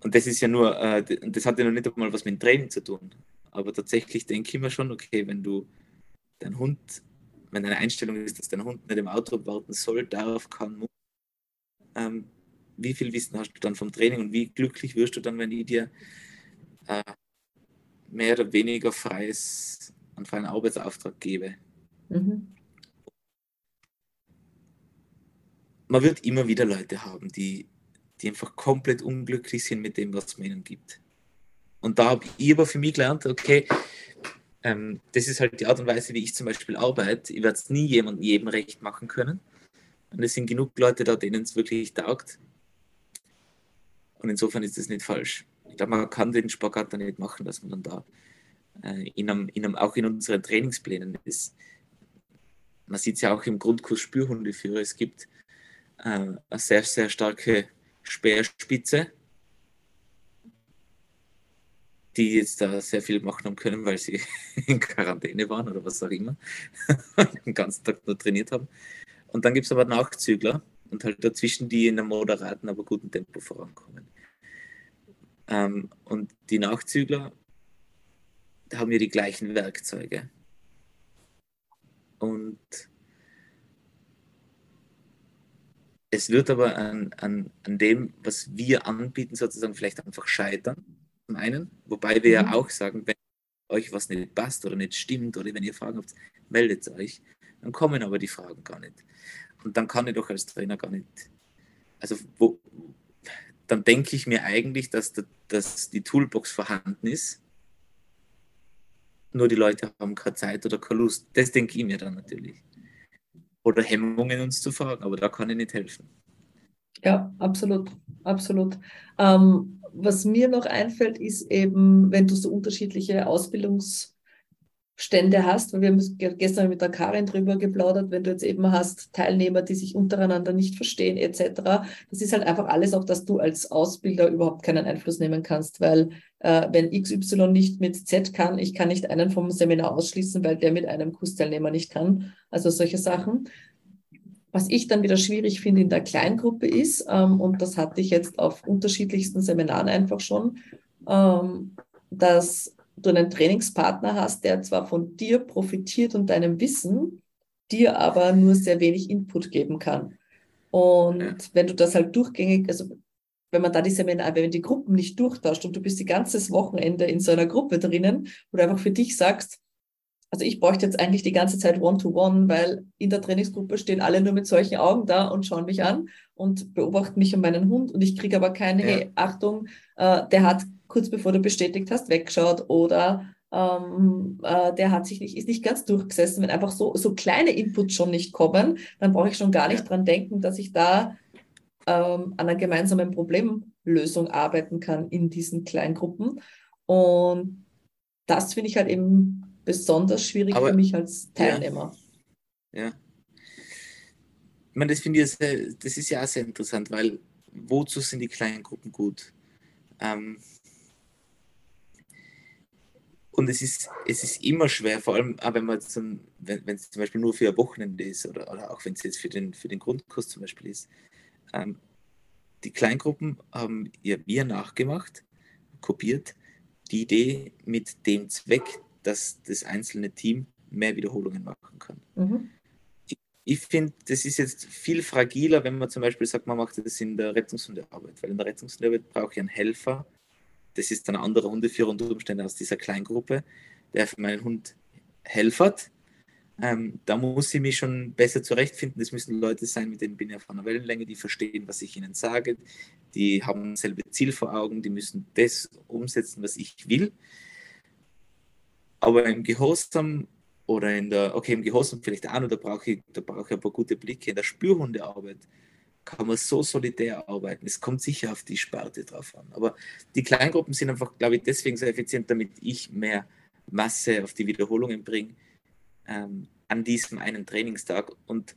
Und das ist ja nur, äh, das hat ja noch nicht einmal was mit Training zu tun. Aber tatsächlich denke ich mir schon, okay, wenn du dein Hund, wenn deine Einstellung ist, dass dein Hund nicht im Auto warten soll, darf, kann, muss, ähm, wie viel Wissen hast du dann vom Training und wie glücklich wirst du dann, wenn ich dir äh, mehr oder weniger freies, einen freien Arbeitsauftrag gebe? Mhm. Man wird immer wieder Leute haben, die die einfach komplett unglücklich sind mit dem, was man ihnen gibt. Und da habe ich aber für mich gelernt, okay, ähm, das ist halt die Art und Weise, wie ich zum Beispiel arbeite. Ich werde es nie jemandem jedem recht machen können. Und es sind genug Leute da, denen es wirklich taugt. Und insofern ist das nicht falsch. Ich glaube, man kann den Spagat dann nicht machen, dass man dann da äh, in einem, in einem, auch in unseren Trainingsplänen ist. Man sieht es ja auch im Grundkurs Spürhundeführer. Es gibt eine sehr, sehr starke Speerspitze, die jetzt da sehr viel machen haben können, weil sie in Quarantäne waren oder was auch immer, den ganzen Tag nur trainiert haben. Und dann gibt es aber Nachzügler und halt dazwischen, die in einem moderaten, aber guten Tempo vorankommen. Ähm, und die Nachzügler haben ja die gleichen Werkzeuge. Und Es wird aber an, an, an dem, was wir anbieten, sozusagen vielleicht einfach scheitern. Zum einen, wobei wir mhm. ja auch sagen, wenn euch was nicht passt oder nicht stimmt oder wenn ihr Fragen habt, meldet euch. Dann kommen aber die Fragen gar nicht. Und dann kann ich doch als Trainer gar nicht. Also, wo, dann denke ich mir eigentlich, dass, dass die Toolbox vorhanden ist. Nur die Leute haben keine Zeit oder keine Lust. Das denke ich mir dann natürlich oder Hemmungen, uns zu fragen, aber da kann ich nicht helfen. Ja, absolut, absolut. Ähm, was mir noch einfällt, ist eben, wenn du so unterschiedliche Ausbildungs- Stände hast, weil wir haben gestern mit der Karin drüber geplaudert, wenn du jetzt eben hast Teilnehmer, die sich untereinander nicht verstehen etc. Das ist halt einfach alles auch, dass du als Ausbilder überhaupt keinen Einfluss nehmen kannst, weil äh, wenn XY nicht mit Z kann, ich kann nicht einen vom Seminar ausschließen, weil der mit einem Kursteilnehmer nicht kann. Also solche Sachen. Was ich dann wieder schwierig finde in der Kleingruppe ist, ähm, und das hatte ich jetzt auf unterschiedlichsten Seminaren einfach schon, ähm, dass du einen Trainingspartner hast, der zwar von dir profitiert und deinem Wissen, dir aber nur sehr wenig Input geben kann. Und ja. wenn du das halt durchgängig, also wenn man da die Seminar, wenn die Gruppen nicht durchtauscht und du bist die ganze Wochenende in so einer Gruppe drinnen, wo du einfach für dich sagst, also ich bräuchte jetzt eigentlich die ganze Zeit One-to-One, -one, weil in der Trainingsgruppe stehen alle nur mit solchen Augen da und schauen mich an und beobachten mich und meinen Hund und ich kriege aber keine, ja. hey, Achtung, äh, der hat kurz bevor du bestätigt hast, weggeschaut oder ähm, äh, der hat sich nicht, ist nicht ganz durchgesessen. Wenn einfach so, so kleine Inputs schon nicht kommen, dann brauche ich schon gar nicht dran denken, dass ich da ähm, an einer gemeinsamen Problemlösung arbeiten kann in diesen Kleingruppen. Und das finde ich halt eben besonders schwierig Aber, für mich als Teilnehmer. Ja. ja. Ich meine, das finde ich sehr, das ist ja auch sehr interessant, weil wozu sind die kleinen Gruppen gut? Ähm, und es ist, es ist immer schwer, vor allem auch wenn man zum, wenn es zum Beispiel nur für ein Wochenende ist oder, oder auch wenn es jetzt für den, für den Grundkurs zum Beispiel ist. Ähm, die Kleingruppen haben ihr Wir nachgemacht, kopiert, die Idee mit dem Zweck, dass das einzelne Team mehr Wiederholungen machen kann. Mhm. Ich, ich finde, das ist jetzt viel fragiler, wenn man zum Beispiel sagt, man macht das in der Rettungshundearbeit, weil in der Rettungshundearbeit brauche ich einen Helfer. Das ist ein anderer Hundeführer unter Umständen aus dieser Kleingruppe, der für meinen Hund helfert ähm, da muss ich mich schon besser zurechtfinden. Das müssen Leute sein, mit denen bin ich auf einer Wellenlänge, die verstehen, was ich ihnen sage, die haben dasselbe Ziel vor Augen, die müssen das umsetzen, was ich will. Aber im Gehorsam oder in der, okay, im Gehorsam vielleicht auch noch, da brauche ich, da brauche ich ein paar gute Blicke. In der Spürhundearbeit kann man so solidär arbeiten. Es kommt sicher auf die Sparte drauf an. Aber die Kleingruppen sind einfach, glaube ich, deswegen so effizient, damit ich mehr Masse auf die Wiederholungen bringe ähm, an diesem einen Trainingstag. Und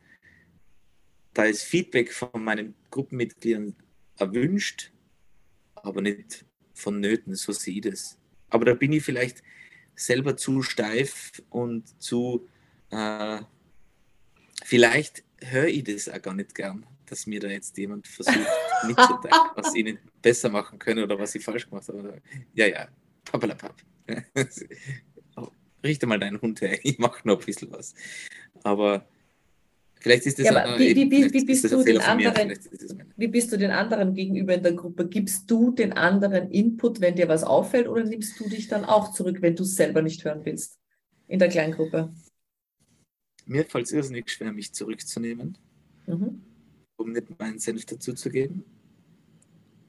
da ist Feedback von meinen Gruppenmitgliedern erwünscht, aber nicht vonnöten, so sehe ich das. Aber da bin ich vielleicht selber zu steif und zu, äh, vielleicht höre ich das auch gar nicht gern, dass mir da jetzt jemand versucht mitzuteilen, was nicht besser machen können oder was ich falsch gemacht habe. Ja, ja, papalapap. richte mal deinen Hund her, ich mache noch ein bisschen was. Aber vielleicht ist das ja, ein, wie, wie, wie, wie bist du den anderen, wie bist du den anderen gegenüber in der Gruppe? Gibst du den anderen Input, wenn dir was auffällt, oder nimmst du dich dann auch zurück, wenn du es selber nicht hören willst in der Kleingruppe? Mir fällt es irrsinnig schwer, mich zurückzunehmen, mhm. Um nicht meinen Senf dazuzugeben.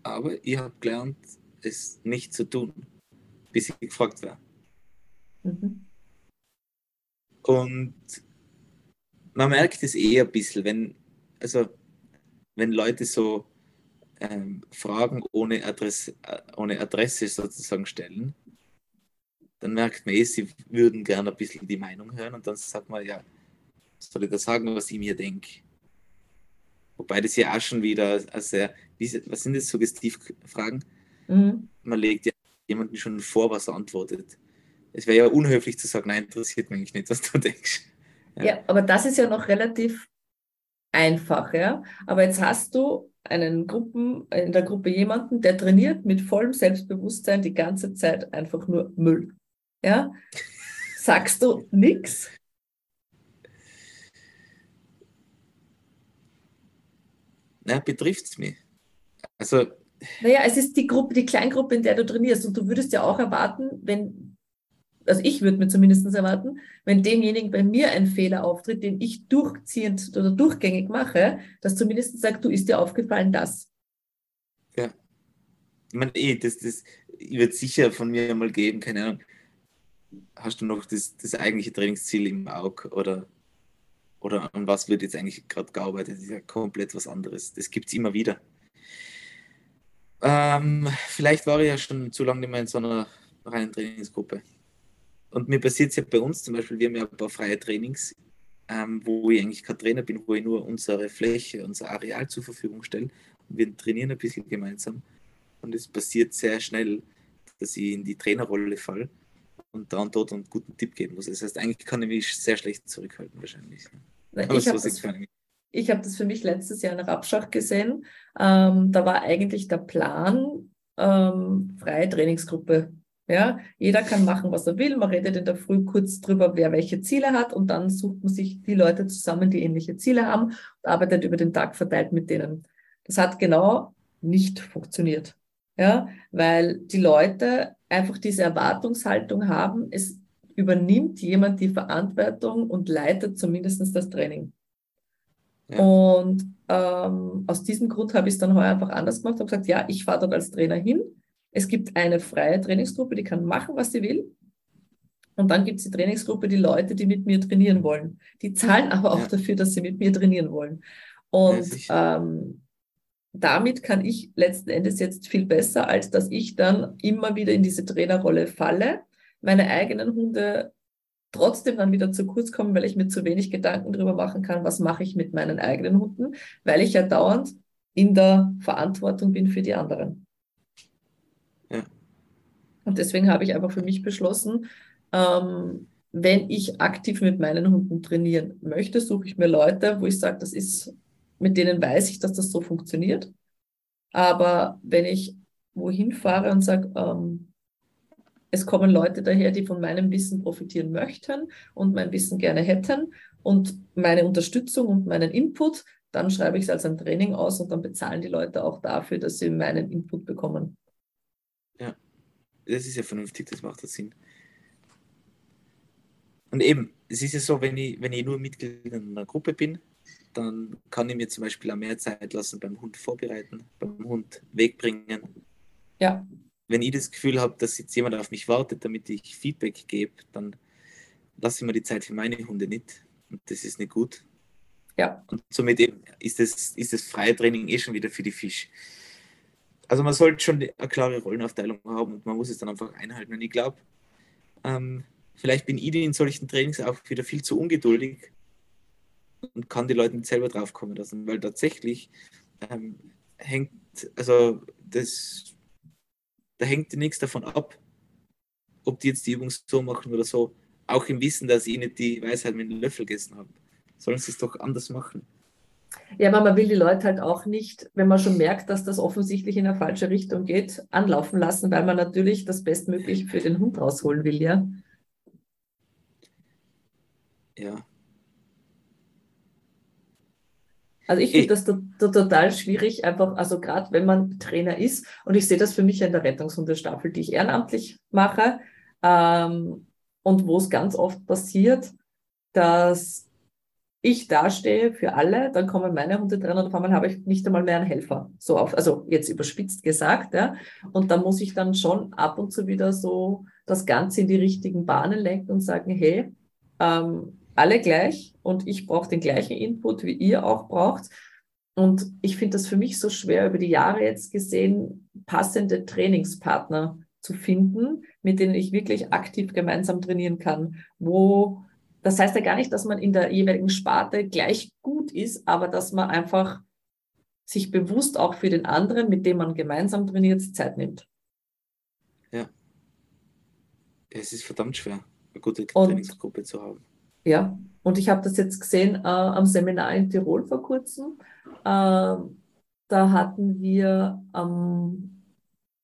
Aber ich habe gelernt, es nicht zu tun, bis ich gefragt werde. Mhm. Und man merkt es eh ein bisschen, wenn, also, wenn Leute so ähm, Fragen ohne Adresse, ohne Adresse sozusagen stellen, dann merkt man eh, sie würden gerne ein bisschen die Meinung hören und dann sagt man, ja, soll ich da sagen, was ich mir denke? Wobei das ja auch schon wieder, also, was sind das Suggestivfragen? Mhm. Man legt ja jemanden schon vor, was er antwortet es wäre ja unhöflich zu sagen, nein, interessiert mich nicht, was du denkst. Ja. ja, aber das ist ja noch relativ einfach, ja. Aber jetzt hast du einen Gruppen, in der Gruppe jemanden, der trainiert mit vollem Selbstbewusstsein die ganze Zeit einfach nur Müll. Ja? Sagst du nichts? Na, betrifft es mich. Also. Naja, es ist die Gruppe, die Kleingruppe, in der du trainierst. Und du würdest ja auch erwarten, wenn also ich würde mir zumindest erwarten, wenn demjenigen bei mir ein Fehler auftritt, den ich durchziehend oder durchgängig mache, dass zumindest sagt, du ist dir aufgefallen, das. Ja. Ich meine, eh, das, das wird sicher von mir mal geben, keine Ahnung. Hast du noch das, das eigentliche Trainingsziel im Auge oder, oder an was wird jetzt eigentlich gerade gearbeitet? Das ist ja komplett was anderes. Das gibt es immer wieder. Ähm, vielleicht war ich ja schon zu lange nicht mehr in so einer reinen Trainingsgruppe. Und mir passiert es ja bei uns zum Beispiel, wir haben ja ein paar freie Trainings, ähm, wo ich eigentlich kein Trainer bin, wo ich nur unsere Fläche, unser Areal zur Verfügung stelle. Und wir trainieren ein bisschen gemeinsam. Und es passiert sehr schnell, dass ich in die Trainerrolle falle und da und dort einen guten Tipp geben muss. Das heißt, eigentlich kann ich mich sehr schlecht zurückhalten, wahrscheinlich. Ich habe das, hab das für mich letztes Jahr nach Abschach gesehen. Ähm, da war eigentlich der Plan, ähm, freie Trainingsgruppe ja, jeder kann machen, was er will. Man redet in der Früh kurz drüber, wer welche Ziele hat und dann sucht man sich die Leute zusammen, die ähnliche Ziele haben und arbeitet über den Tag verteilt mit denen. Das hat genau nicht funktioniert. Ja, weil die Leute einfach diese Erwartungshaltung haben, es übernimmt jemand die Verantwortung und leitet zumindest das Training. Ja. Und ähm, aus diesem Grund habe ich es dann heuer einfach anders gemacht, habe gesagt, ja, ich fahre dort als Trainer hin es gibt eine freie Trainingsgruppe, die kann machen, was sie will. Und dann gibt es die Trainingsgruppe, die Leute, die mit mir trainieren wollen. Die zahlen aber auch ja. dafür, dass sie mit mir trainieren wollen. Und ja, ähm, damit kann ich letzten Endes jetzt viel besser, als dass ich dann immer wieder in diese Trainerrolle falle, meine eigenen Hunde trotzdem dann wieder zu kurz kommen, weil ich mir zu wenig Gedanken darüber machen kann, was mache ich mit meinen eigenen Hunden, weil ich ja dauernd in der Verantwortung bin für die anderen. Und deswegen habe ich einfach für mich beschlossen, ähm, wenn ich aktiv mit meinen Hunden trainieren möchte, suche ich mir Leute, wo ich sage, das ist, mit denen weiß ich, dass das so funktioniert. Aber wenn ich wohin fahre und sage, ähm, es kommen Leute daher, die von meinem Wissen profitieren möchten und mein Wissen gerne hätten und meine Unterstützung und meinen Input, dann schreibe ich es als ein Training aus und dann bezahlen die Leute auch dafür, dass sie meinen Input bekommen. Ja, das ist ja vernünftig, das macht das Sinn. Und eben, es ist ja so, wenn ich, wenn ich nur Mitglied in einer Gruppe bin, dann kann ich mir zum Beispiel auch mehr Zeit lassen beim Hund vorbereiten, beim Hund wegbringen. Ja. Wenn ich das Gefühl habe, dass jetzt jemand auf mich wartet, damit ich Feedback gebe, dann lasse ich mir die Zeit für meine Hunde nicht. Und das ist nicht gut. Ja. Und somit eben ist das, ist das freie Training eh schon wieder für die Fisch. Also man sollte schon eine klare Rollenaufteilung haben und man muss es dann einfach einhalten. Und ich glaube, ähm, vielleicht bin ich in solchen Trainings auch wieder viel zu ungeduldig und kann die Leute nicht selber drauf kommen lassen, weil tatsächlich ähm, hängt, also das, da hängt nichts davon ab, ob die jetzt die Übung so machen oder so, auch im Wissen, dass ich nicht die Weisheit mit dem Löffel gegessen habe. Sollen sie es doch anders machen. Ja, aber man will die Leute halt auch nicht, wenn man schon merkt, dass das offensichtlich in eine falsche Richtung geht, anlaufen lassen, weil man natürlich das Bestmögliche für den Hund rausholen will, ja. Ja. Also ich finde das total schwierig, einfach, also gerade wenn man Trainer ist, und ich sehe das für mich in der Rettungshundestaffel, die ich ehrenamtlich mache, ähm, und wo es ganz oft passiert, dass ich dastehe für alle, dann kommen meine Hunde dran und auf einmal habe ich nicht einmal mehr einen Helfer. So auf, also jetzt überspitzt gesagt, ja. Und da muss ich dann schon ab und zu wieder so das Ganze in die richtigen Bahnen lenken und sagen, hey, ähm, alle gleich und ich brauche den gleichen Input, wie ihr auch braucht. Und ich finde das für mich so schwer, über die Jahre jetzt gesehen, passende Trainingspartner zu finden, mit denen ich wirklich aktiv gemeinsam trainieren kann, wo das heißt ja gar nicht, dass man in der jeweiligen Sparte gleich gut ist, aber dass man einfach sich bewusst auch für den anderen, mit dem man gemeinsam trainiert, Zeit nimmt. Ja. Es ist verdammt schwer, eine gute Trainingsgruppe zu haben. Ja, und ich habe das jetzt gesehen äh, am Seminar in Tirol vor kurzem. Äh, da hatten wir ähm,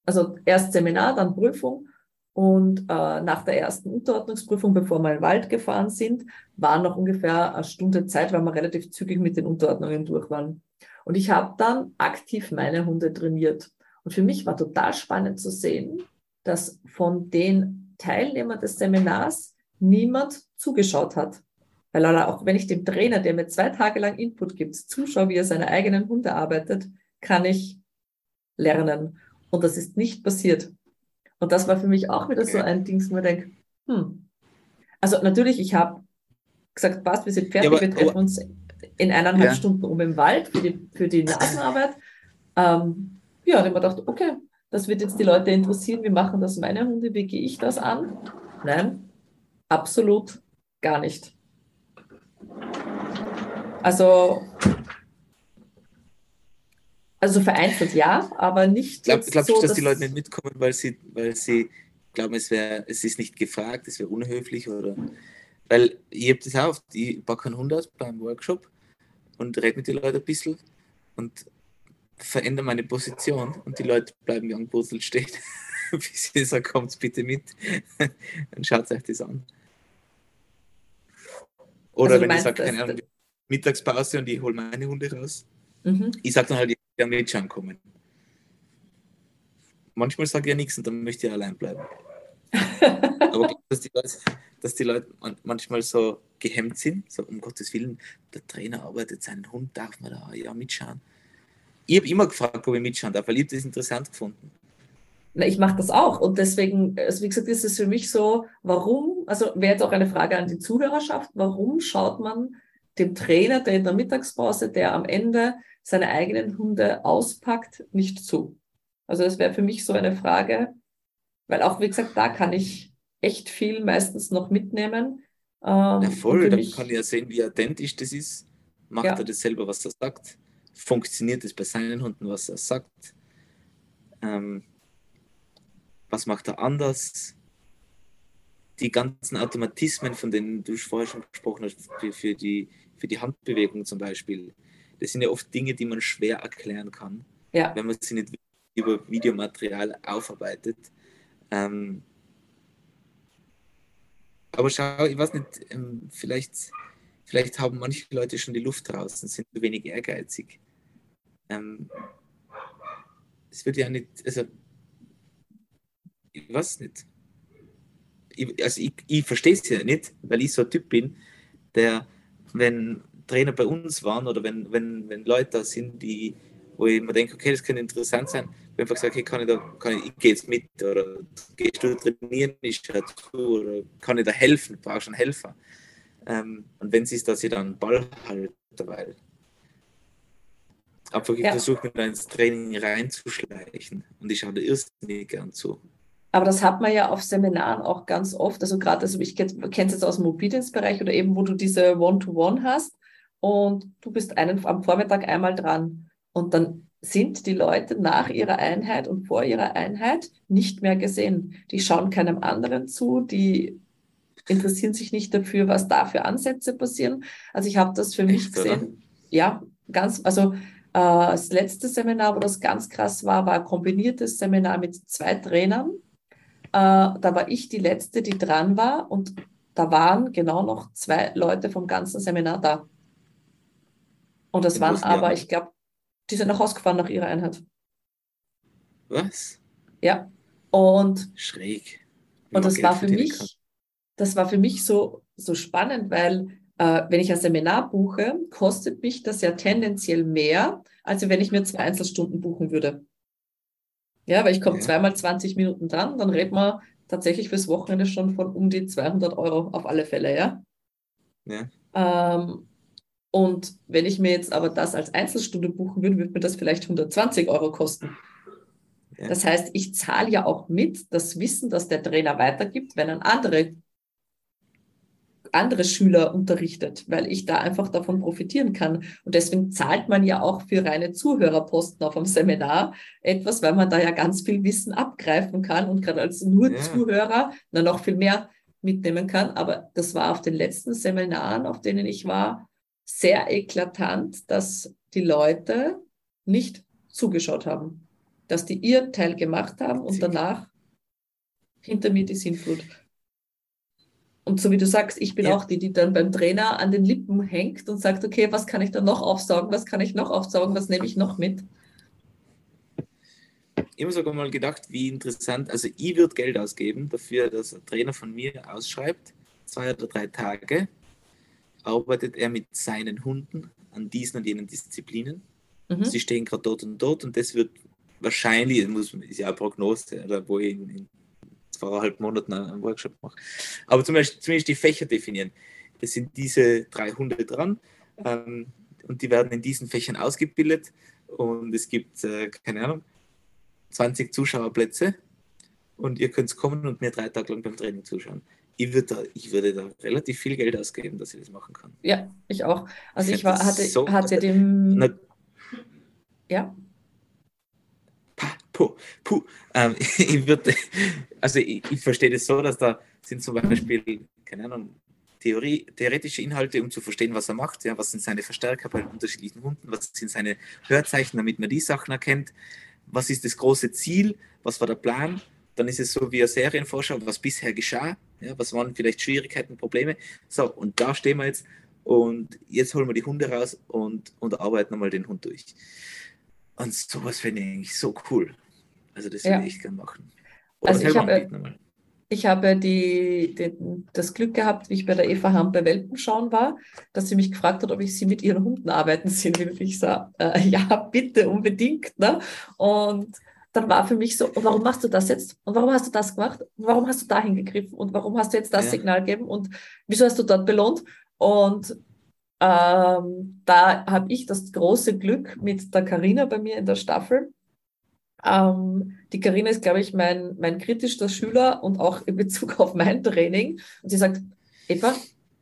also erst Seminar, dann Prüfung und äh, nach der ersten Unterordnungsprüfung, bevor wir in den Wald gefahren sind, war noch ungefähr eine Stunde Zeit, weil wir relativ zügig mit den Unterordnungen durch waren. Und ich habe dann aktiv meine Hunde trainiert. Und für mich war total spannend zu sehen, dass von den Teilnehmern des Seminars niemand zugeschaut hat. Weil auch wenn ich dem Trainer, der mir zwei Tage lang Input gibt, zuschaue, wie er seine eigenen Hunde arbeitet, kann ich lernen. Und das ist nicht passiert. Und das war für mich auch wieder so ein Ding, wo ich denke, hm. Also natürlich, ich habe gesagt, passt, wir sind fertig, ja, aber, wir treffen uns in eineinhalb ja. Stunden um im Wald für die, für die Nasenarbeit. Ähm, ja, ich habe gedacht, okay, das wird jetzt die Leute interessieren, wie machen das meine Hunde, wie gehe ich das an? Nein, absolut gar nicht. Also also vereinzelt ja, aber nicht. Glaub, glaubst so, du, dass, dass, die Leute nicht mitkommen, weil sie, weil sie glauben, es, wär, es ist nicht gefragt, es wäre unhöflich oder. Weil ich habe das auch oft, ich packe einen Hund aus beim Workshop und rede mit den Leuten ein bisschen und verändere meine Position und die Leute bleiben wie angewurzelt stehen. Bis ich sage, kommt bitte mit. Dann schaut euch das an. Oder also wenn ich sage, keine Ahnung, Mittagspause und ich hole meine Hunde raus. Mhm. Ich sage dann halt, ja mit schon kommen. Manchmal sage ich ja nichts und dann möchte ich allein bleiben. Aber dass die, Leute, dass die Leute manchmal so gehemmt sind, so um Gottes Willen, der Trainer arbeitet seinen Hund, darf man da ja mitschauen? Ich habe immer gefragt, ob ich mitschauen darf, weil ich das interessant gefunden. Na, ich mache das auch und deswegen, also wie gesagt, ist es für mich so, warum, also wäre jetzt auch eine Frage an die Zuhörerschaft, warum schaut man dem Trainer, der in der Mittagspause, der am Ende seine eigenen Hunde auspackt, nicht zu. Also das wäre für mich so eine Frage, weil auch, wie gesagt, da kann ich echt viel meistens noch mitnehmen. Ähm, ja, voll, da kann ich ja sehen, wie authentisch das ist. Macht ja. er das selber, was er sagt? Funktioniert es bei seinen Hunden, was er sagt? Ähm, was macht er anders? Die ganzen Automatismen, von denen du vorher schon gesprochen hast, für, für, die, für die Handbewegung zum Beispiel, das sind ja oft Dinge, die man schwer erklären kann, ja. wenn man sie nicht über Videomaterial aufarbeitet. Ähm, aber schau, ich weiß nicht, ähm, vielleicht, vielleicht haben manche Leute schon die Luft draußen, sind zu wenig ehrgeizig. Ähm, es wird ja nicht, also ich weiß nicht. Ich, also ich, ich verstehe es ja nicht, weil ich so ein Typ bin, der, wenn Trainer bei uns waren oder wenn, wenn, wenn Leute da sind, die, wo ich mir denke, okay, das könnte interessant sein, wenn ich einfach sage, okay, kann ich da, kann ich, ich gehe jetzt mit oder gehst du trainieren, ich schaue zu oder kann ich da helfen, brauche schon Helfer. Ähm, und wenn es ist, dass ich dann Ball halte, weil einfach ich ja. versuche, mich da ins Training reinzuschleichen und ich schaue da irrsinnig gern zu. Aber das hat man ja auf Seminaren auch ganz oft. Also gerade, also ich kenne es jetzt aus dem Obedience-Bereich oder eben, wo du diese One-to-One -One hast und du bist einen, am Vormittag einmal dran. Und dann sind die Leute nach ihrer Einheit und vor ihrer Einheit nicht mehr gesehen. Die schauen keinem anderen zu, die interessieren sich nicht dafür, was da für Ansätze passieren. Also ich habe das für mich Echt, gesehen. Oder? Ja, ganz, also äh, das letzte Seminar, wo das ganz krass war, war ein kombiniertes Seminar mit zwei Trainern. Äh, da war ich die Letzte, die dran war und da waren genau noch zwei Leute vom ganzen Seminar da. Und das waren aber, ich glaube, die sind nach Hause gefahren nach ihrer Einheit. Was? Ja. Und schräg. Wie und das war für mich, kann. das war für mich so, so spannend, weil äh, wenn ich ein Seminar buche, kostet mich das ja tendenziell mehr, als wenn ich mir zwei Einzelstunden buchen würde. Ja, weil ich komme ja. zweimal 20 Minuten dran, dann reden wir tatsächlich fürs Wochenende schon von um die 200 Euro auf alle Fälle, ja. Ja. Ähm, und wenn ich mir jetzt aber das als Einzelstunde buchen würde, würde mir das vielleicht 120 Euro kosten. Ja. Das heißt, ich zahle ja auch mit das Wissen, das der Trainer weitergibt, wenn ein andere, andere Schüler unterrichtet, weil ich da einfach davon profitieren kann. Und deswegen zahlt man ja auch für reine Zuhörerposten auf einem Seminar etwas, weil man da ja ganz viel Wissen abgreifen kann und gerade als nur ja. Zuhörer dann noch viel mehr mitnehmen kann. Aber das war auf den letzten Seminaren, auf denen ich war, sehr eklatant, dass die Leute nicht zugeschaut haben, dass die ihr Teil gemacht haben und danach hinter mir die Sinnflut. Und so wie du sagst, ich bin ja. auch die, die dann beim Trainer an den Lippen hängt und sagt, okay, was kann ich da noch aufsaugen, was kann ich noch aufsaugen, was nehme ich noch mit? Immer sogar mal gedacht, wie interessant, also ich würde Geld ausgeben dafür, dass ein Trainer von mir ausschreibt, zwei oder drei Tage, arbeitet er mit seinen Hunden an diesen und jenen Disziplinen. Mhm. Sie stehen gerade dort und dort und das wird wahrscheinlich, das muss, ist ja eine Prognose, oder wo ich in, in zweieinhalb Monaten einen Workshop mache, aber zum Beispiel, zumindest die Fächer definieren. Es sind diese drei Hunde dran ähm, und die werden in diesen Fächern ausgebildet und es gibt, äh, keine Ahnung, 20 Zuschauerplätze und ihr könnt kommen und mir drei Tage lang beim Training zuschauen ich würde, da, ich würde da relativ viel Geld ausgeben, dass ich das machen kann. Ja, ich auch. Also ich, ich war, hatte, so, hatte dem. Na, ja. Puh, puh. Ähm, ich würde, also ich, ich verstehe das so, dass da sind zum Beispiel, keine Ahnung, Theorie, theoretische Inhalte, um zu verstehen, was er macht. Ja, was sind seine Verstärker bei unterschiedlichen Hunden? Was sind seine Hörzeichen, damit man die Sachen erkennt? Was ist das große Ziel? Was war der Plan? Dann ist es so wie eine Serienvorschau, was bisher geschah. Ja, was waren vielleicht Schwierigkeiten, Probleme? So, und da stehen wir jetzt und jetzt holen wir die Hunde raus und, und arbeiten nochmal den Hund durch. Und sowas finde ich eigentlich so cool. Also das würde ja. ich gerne machen. Oder also ich habe, ich habe die, die, das Glück gehabt, wie ich bei der Eva Hamm bei Welpenschauen war, dass sie mich gefragt hat, ob ich sie mit ihren Hunden arbeiten sehen will. Und ich sage, äh, ja, bitte, unbedingt. Ne? Und dann war für mich so, und warum machst du das jetzt? Und warum hast du das gemacht? Und warum hast du da hingegriffen? Und warum hast du jetzt das ja. Signal gegeben? Und wieso hast du dort belohnt? Und ähm, da habe ich das große Glück mit der Karina bei mir in der Staffel. Ähm, die Karina ist, glaube ich, mein, mein kritischster Schüler und auch in Bezug auf mein Training. Und sie sagt, Eva,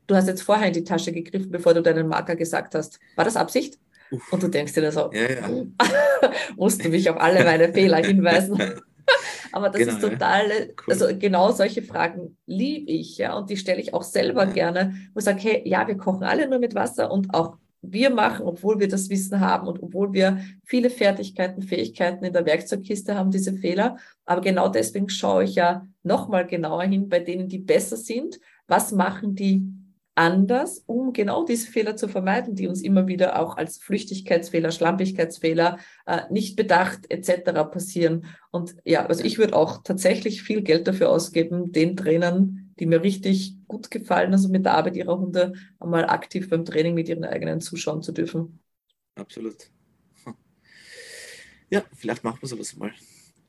du hast jetzt vorher in die Tasche gegriffen, bevor du deinen Marker gesagt hast. War das Absicht? Uff. Und du denkst dir so, ja, ja. musst du mich auf alle meine Fehler hinweisen. Aber das genau, ist total, ja. cool. also genau solche Fragen liebe ich, ja, und die stelle ich auch selber gerne, wo ich sage, hey, ja, wir kochen alle nur mit Wasser und auch wir machen, obwohl wir das Wissen haben und obwohl wir viele Fertigkeiten, Fähigkeiten in der Werkzeugkiste haben, diese Fehler. Aber genau deswegen schaue ich ja nochmal genauer hin bei denen, die besser sind. Was machen die anders, um genau diese Fehler zu vermeiden, die uns immer wieder auch als Flüchtigkeitsfehler, Schlampigkeitsfehler, äh, nicht bedacht etc. passieren. Und ja, also ich würde auch tatsächlich viel Geld dafür ausgeben, den Trainern, die mir richtig gut gefallen, also mit der Arbeit ihrer Hunde einmal aktiv beim Training mit ihren eigenen zuschauen zu dürfen. Absolut. Ja, vielleicht machen wir sowas mal.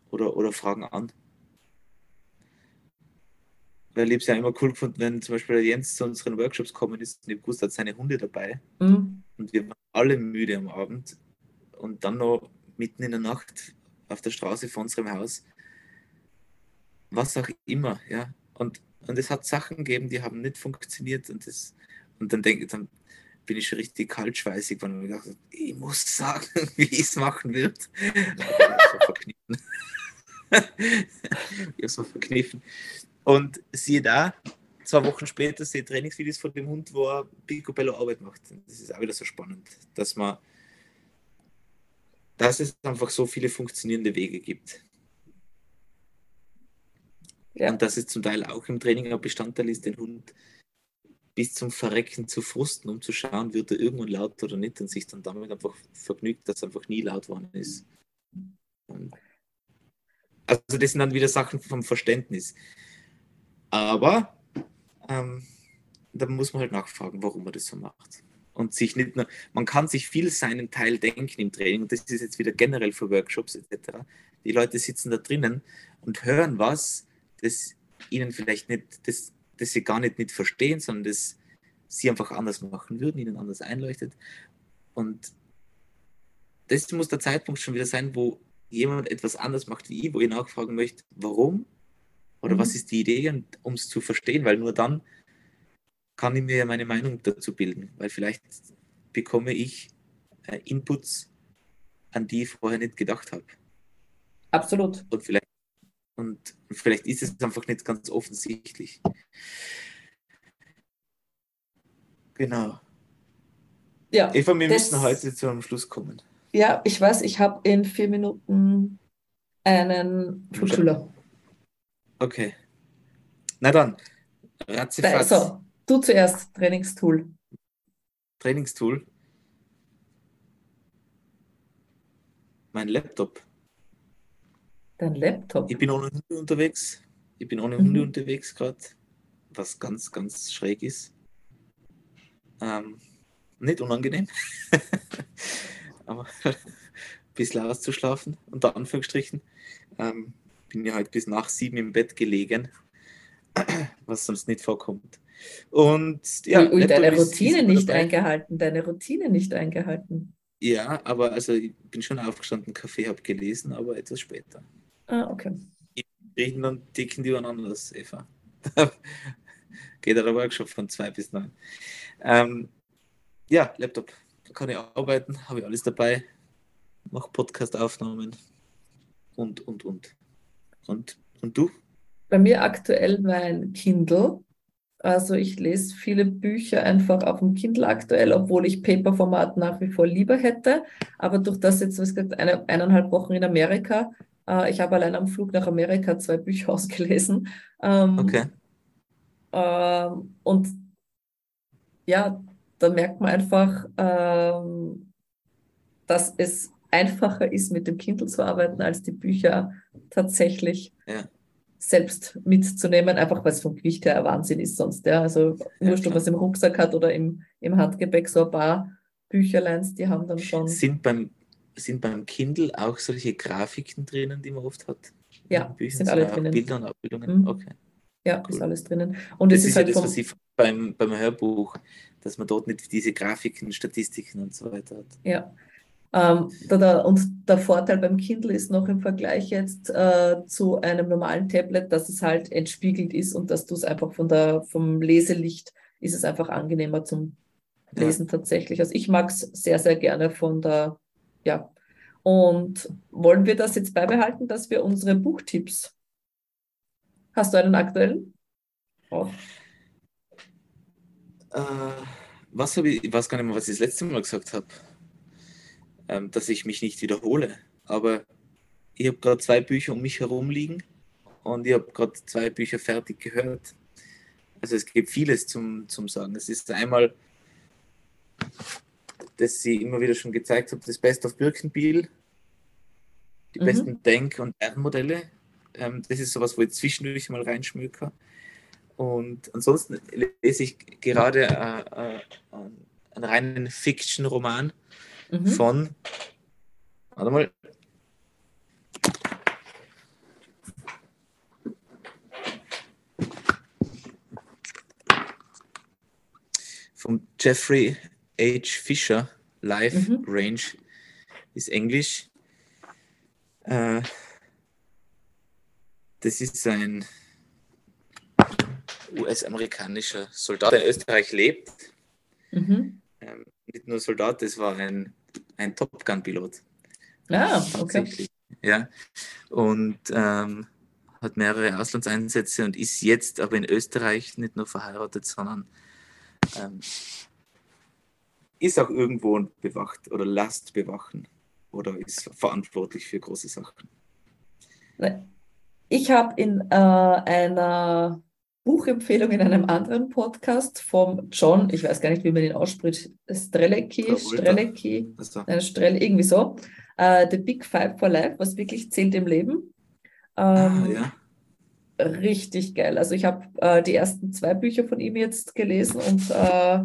Oder, oder fragen an weil ich es ja immer cool gefunden, wenn zum Beispiel der Jens zu unseren Workshops kommen ist und ich wusste, hat seine Hunde dabei. Mhm. Und wir waren alle müde am Abend. Und dann noch mitten in der Nacht auf der Straße vor unserem Haus. Was auch immer, ja. Und, und es hat Sachen gegeben, die haben nicht funktioniert. Und, das, und dann denke dann bin ich schon richtig kaltschweißig, weil ich dachte, ich muss sagen, wie ich es machen wird. ich habe so verkniffen. Und siehe da, zwei Wochen später sehe ich Trainingsvideos von dem Hund, wo er Picobello Arbeit macht. Das ist auch wieder so spannend, dass man, dass es einfach so viele funktionierende Wege gibt. Ja. Und dass es zum Teil auch im Training ein Bestandteil ist, den Hund bis zum Verrecken zu frusten, um zu schauen, wird er irgendwann laut oder nicht und sich dann damit einfach vergnügt, dass er einfach nie laut worden ist. Also das sind dann wieder Sachen vom Verständnis. Aber ähm, da muss man halt nachfragen, warum man das so macht. Und sich nicht nur, man kann sich viel seinen Teil denken im Training, und das ist jetzt wieder generell für Workshops etc. Die Leute sitzen da drinnen und hören was, das ihnen vielleicht nicht, das, das sie gar nicht, nicht verstehen, sondern das sie einfach anders machen würden, ihnen anders einleuchtet. Und das muss der Zeitpunkt schon wieder sein, wo jemand etwas anders macht wie ich, wo ich nachfragen möchte, warum oder mhm. was ist die Idee, um es zu verstehen? Weil nur dann kann ich mir meine Meinung dazu bilden. Weil vielleicht bekomme ich äh, Inputs, an die ich vorher nicht gedacht habe. Absolut. Und vielleicht, und vielleicht ist es einfach nicht ganz offensichtlich. Genau. Ja, Eva, wir müssen heute zu einem Schluss kommen. Ja, ich weiß, ich habe in vier Minuten einen Flugschüler. Okay. Na dann, ratzifatz. So, du zuerst, Trainingstool. Trainingstool? Mein Laptop. Dein Laptop? Ich bin ohne Hunde unterwegs. Ich bin ohne mhm. Hunde unterwegs gerade, was ganz, ganz schräg ist. Ähm, nicht unangenehm, aber ein bisschen auszuschlafen, unter Anführungsstrichen. Ähm, bin ja halt bis nach sieben im Bett gelegen, was sonst nicht vorkommt. Und ja, und, und deine Routine nicht dabei. eingehalten, deine Routine nicht eingehalten. Ja, aber also ich bin schon aufgestanden, Kaffee habe gelesen, aber etwas später. Ah, okay. Riechen und dicken die anders, Eva. Geht der Workshop von zwei bis neun. Ähm, ja, Laptop. Da kann ich arbeiten, habe ich alles dabei, mache Podcast-Aufnahmen und, und, und. Und, und du? Bei mir aktuell mein Kindle. Also ich lese viele Bücher einfach auf dem Kindle aktuell, obwohl ich Paperformat nach wie vor lieber hätte. Aber durch das jetzt, was gesagt, eine, eineinhalb Wochen in Amerika, äh, ich habe allein am Flug nach Amerika zwei Bücher ausgelesen. Ähm, okay. Ähm, und ja, da merkt man einfach, ähm, dass es einfacher ist, mit dem Kindle zu arbeiten, als die Bücher tatsächlich ja. selbst mitzunehmen, einfach weil es vom Gewicht her ein Wahnsinn ist sonst. Ja. Also ja, ob man es im Rucksack hat oder im, im Handgepäck, so ein paar Bücherleins, die haben dann schon. Sind beim, sind beim Kindle auch solche Grafiken drinnen, die man oft hat? Ja, sind alle drinnen. Bilder und Abbildungen, mhm. okay. Ja, cool. ist alles drinnen. Und das es ist, ist halt ja das, was ich beim, beim Hörbuch, dass man dort nicht diese Grafiken, Statistiken und so weiter hat. Ja, ähm, da, da, und der Vorteil beim Kindle ist noch im Vergleich jetzt äh, zu einem normalen Tablet, dass es halt entspiegelt ist und dass du es einfach von der, vom Leselicht ist es einfach angenehmer zum Lesen ja. tatsächlich. Also ich mag es sehr, sehr gerne von der, ja. Und wollen wir das jetzt beibehalten, dass wir unsere Buchtipps, hast du einen aktuellen? Oh. Äh, was habe ich, ich weiß gar nicht mehr, was ich das letzte Mal gesagt habe, ähm, dass ich mich nicht wiederhole. Aber ich habe gerade zwei Bücher um mich herum liegen und ich habe gerade zwei Bücher fertig gehört. Also es gibt vieles zum, zum Sagen. Es ist einmal, dass sie immer wieder schon gezeigt habe, das Best of Birkenbiel, die mhm. besten Denk- und Lernmodelle. Ähm, das ist sowas, wo ich zwischendurch mal reinschmöke. Und ansonsten lese ich gerade äh, äh, einen reinen Fiction-Roman mhm. von, warte mal, von Jeffrey H. Fisher, Life mhm. Range, ist Englisch. Äh, das ist ein US-amerikanischer Soldat, der in Österreich lebt. Mhm. Ähm, nicht nur Soldat, das war ein, ein Top Gun-Pilot. Ah, okay. Ja, und ähm, hat mehrere Auslandseinsätze und ist jetzt aber in Österreich nicht nur verheiratet, sondern ähm, ist auch irgendwo bewacht oder lasst bewachen oder ist verantwortlich für große Sachen. Ich habe in äh, einer Buchempfehlung in einem anderen Podcast vom John, ich weiß gar nicht, wie man ihn ausspricht, Strelecki, Strelecki, nein, Strel, irgendwie so, uh, The Big Five for Life, was wirklich zählt im Leben. Ähm, ah, ja. Richtig geil. Also ich habe äh, die ersten zwei Bücher von ihm jetzt gelesen und äh,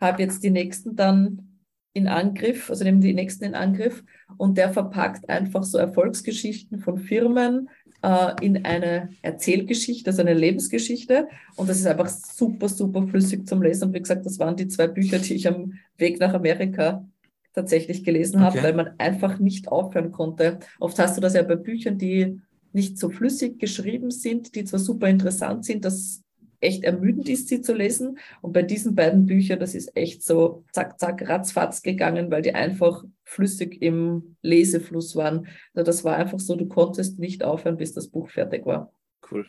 habe jetzt die nächsten dann in Angriff, also nehmen die nächsten in Angriff und der verpackt einfach so Erfolgsgeschichten von Firmen, äh, in eine Erzählgeschichte, also eine Lebensgeschichte. Und das ist einfach super, super flüssig zum Lesen. Und wie gesagt, das waren die zwei Bücher, die ich am Weg nach Amerika tatsächlich gelesen habe, okay. weil man einfach nicht aufhören konnte. Oft hast du das ja bei Büchern, die nicht so flüssig geschrieben sind, die zwar super interessant sind, dass echt ermüdend ist, sie zu lesen. Und bei diesen beiden Büchern, das ist echt so zack, zack, ratzfatz gegangen, weil die einfach flüssig im Lesefluss waren. Also das war einfach so, du konntest nicht aufhören, bis das Buch fertig war. Cool.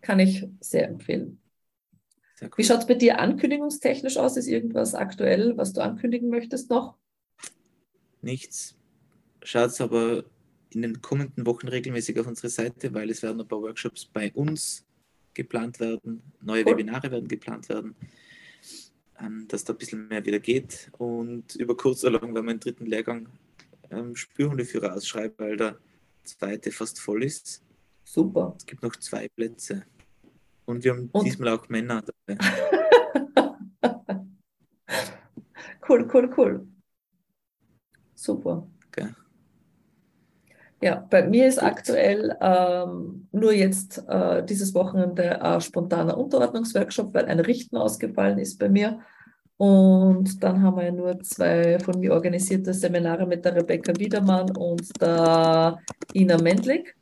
Kann ich sehr empfehlen. Sehr cool. Wie schaut es bei dir ankündigungstechnisch aus? Ist irgendwas aktuell, was du ankündigen möchtest noch? Nichts. Schaut aber in den kommenden Wochen regelmäßig auf unsere Seite, weil es werden ein paar Workshops bei uns geplant werden, neue cool. Webinare werden geplant werden, ähm, dass da ein bisschen mehr wieder geht. Und über kurz oder lang werden wir im dritten Lehrgang ähm, Spürhundeführer ausschreiben, weil der zweite fast voll ist. Super. Es gibt noch zwei Plätze. Und wir haben Und? diesmal auch Männer dabei. cool, cool, cool. Super. Ja, bei mir ist aktuell ähm, nur jetzt äh, dieses Wochenende ein spontaner Unterordnungsworkshop, weil ein Richten ausgefallen ist bei mir. Und dann haben wir nur zwei von mir organisierte Seminare mit der Rebecca Wiedermann und der Ina Mendlik.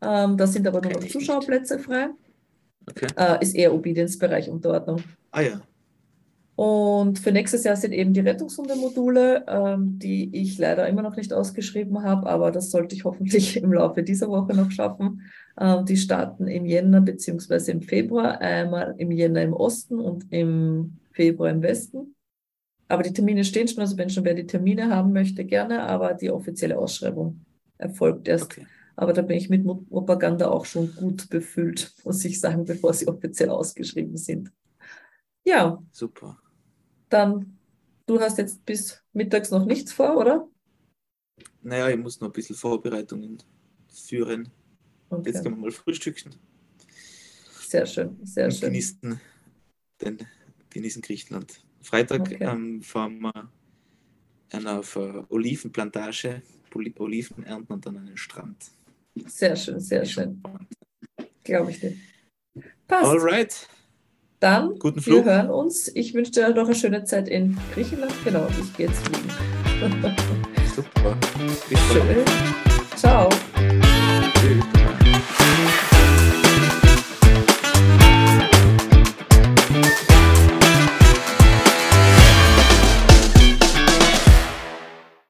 Ähm, da sind aber nur noch Zuschauerplätze frei. Okay. Äh, ist eher Obedienzbereich Unterordnung. Ah ja. Und für nächstes Jahr sind eben die Rettungshundemodule, ähm, die ich leider immer noch nicht ausgeschrieben habe, aber das sollte ich hoffentlich im Laufe dieser Woche noch schaffen. Ähm, die starten im Jänner bzw. im Februar, einmal im Jänner im Osten und im Februar im Westen. Aber die Termine stehen schon, also wenn schon wer die Termine haben möchte, gerne, aber die offizielle Ausschreibung erfolgt erst. Okay. Aber da bin ich mit Propaganda auch schon gut befüllt, muss ich sagen, bevor sie offiziell ausgeschrieben sind. Ja. Super. Dann, du hast jetzt bis mittags noch nichts vor, oder? Naja, ich muss noch ein bisschen Vorbereitungen führen. Okay. Jetzt können wir mal frühstücken. Sehr schön, sehr Und schön. Genießen, den, genießen Griechenland. Freitag okay. ähm, fahren wir auf eine Olivenplantage, Oliven ernten und dann einen Strand. Sehr schön, sehr schön. Glaube ich dir. Passt. Alright. Dann, Guten Flug. wir hören uns. Ich wünsche dir noch eine schöne Zeit in Griechenland. Genau, ich gehe jetzt fliegen. Super. Schön.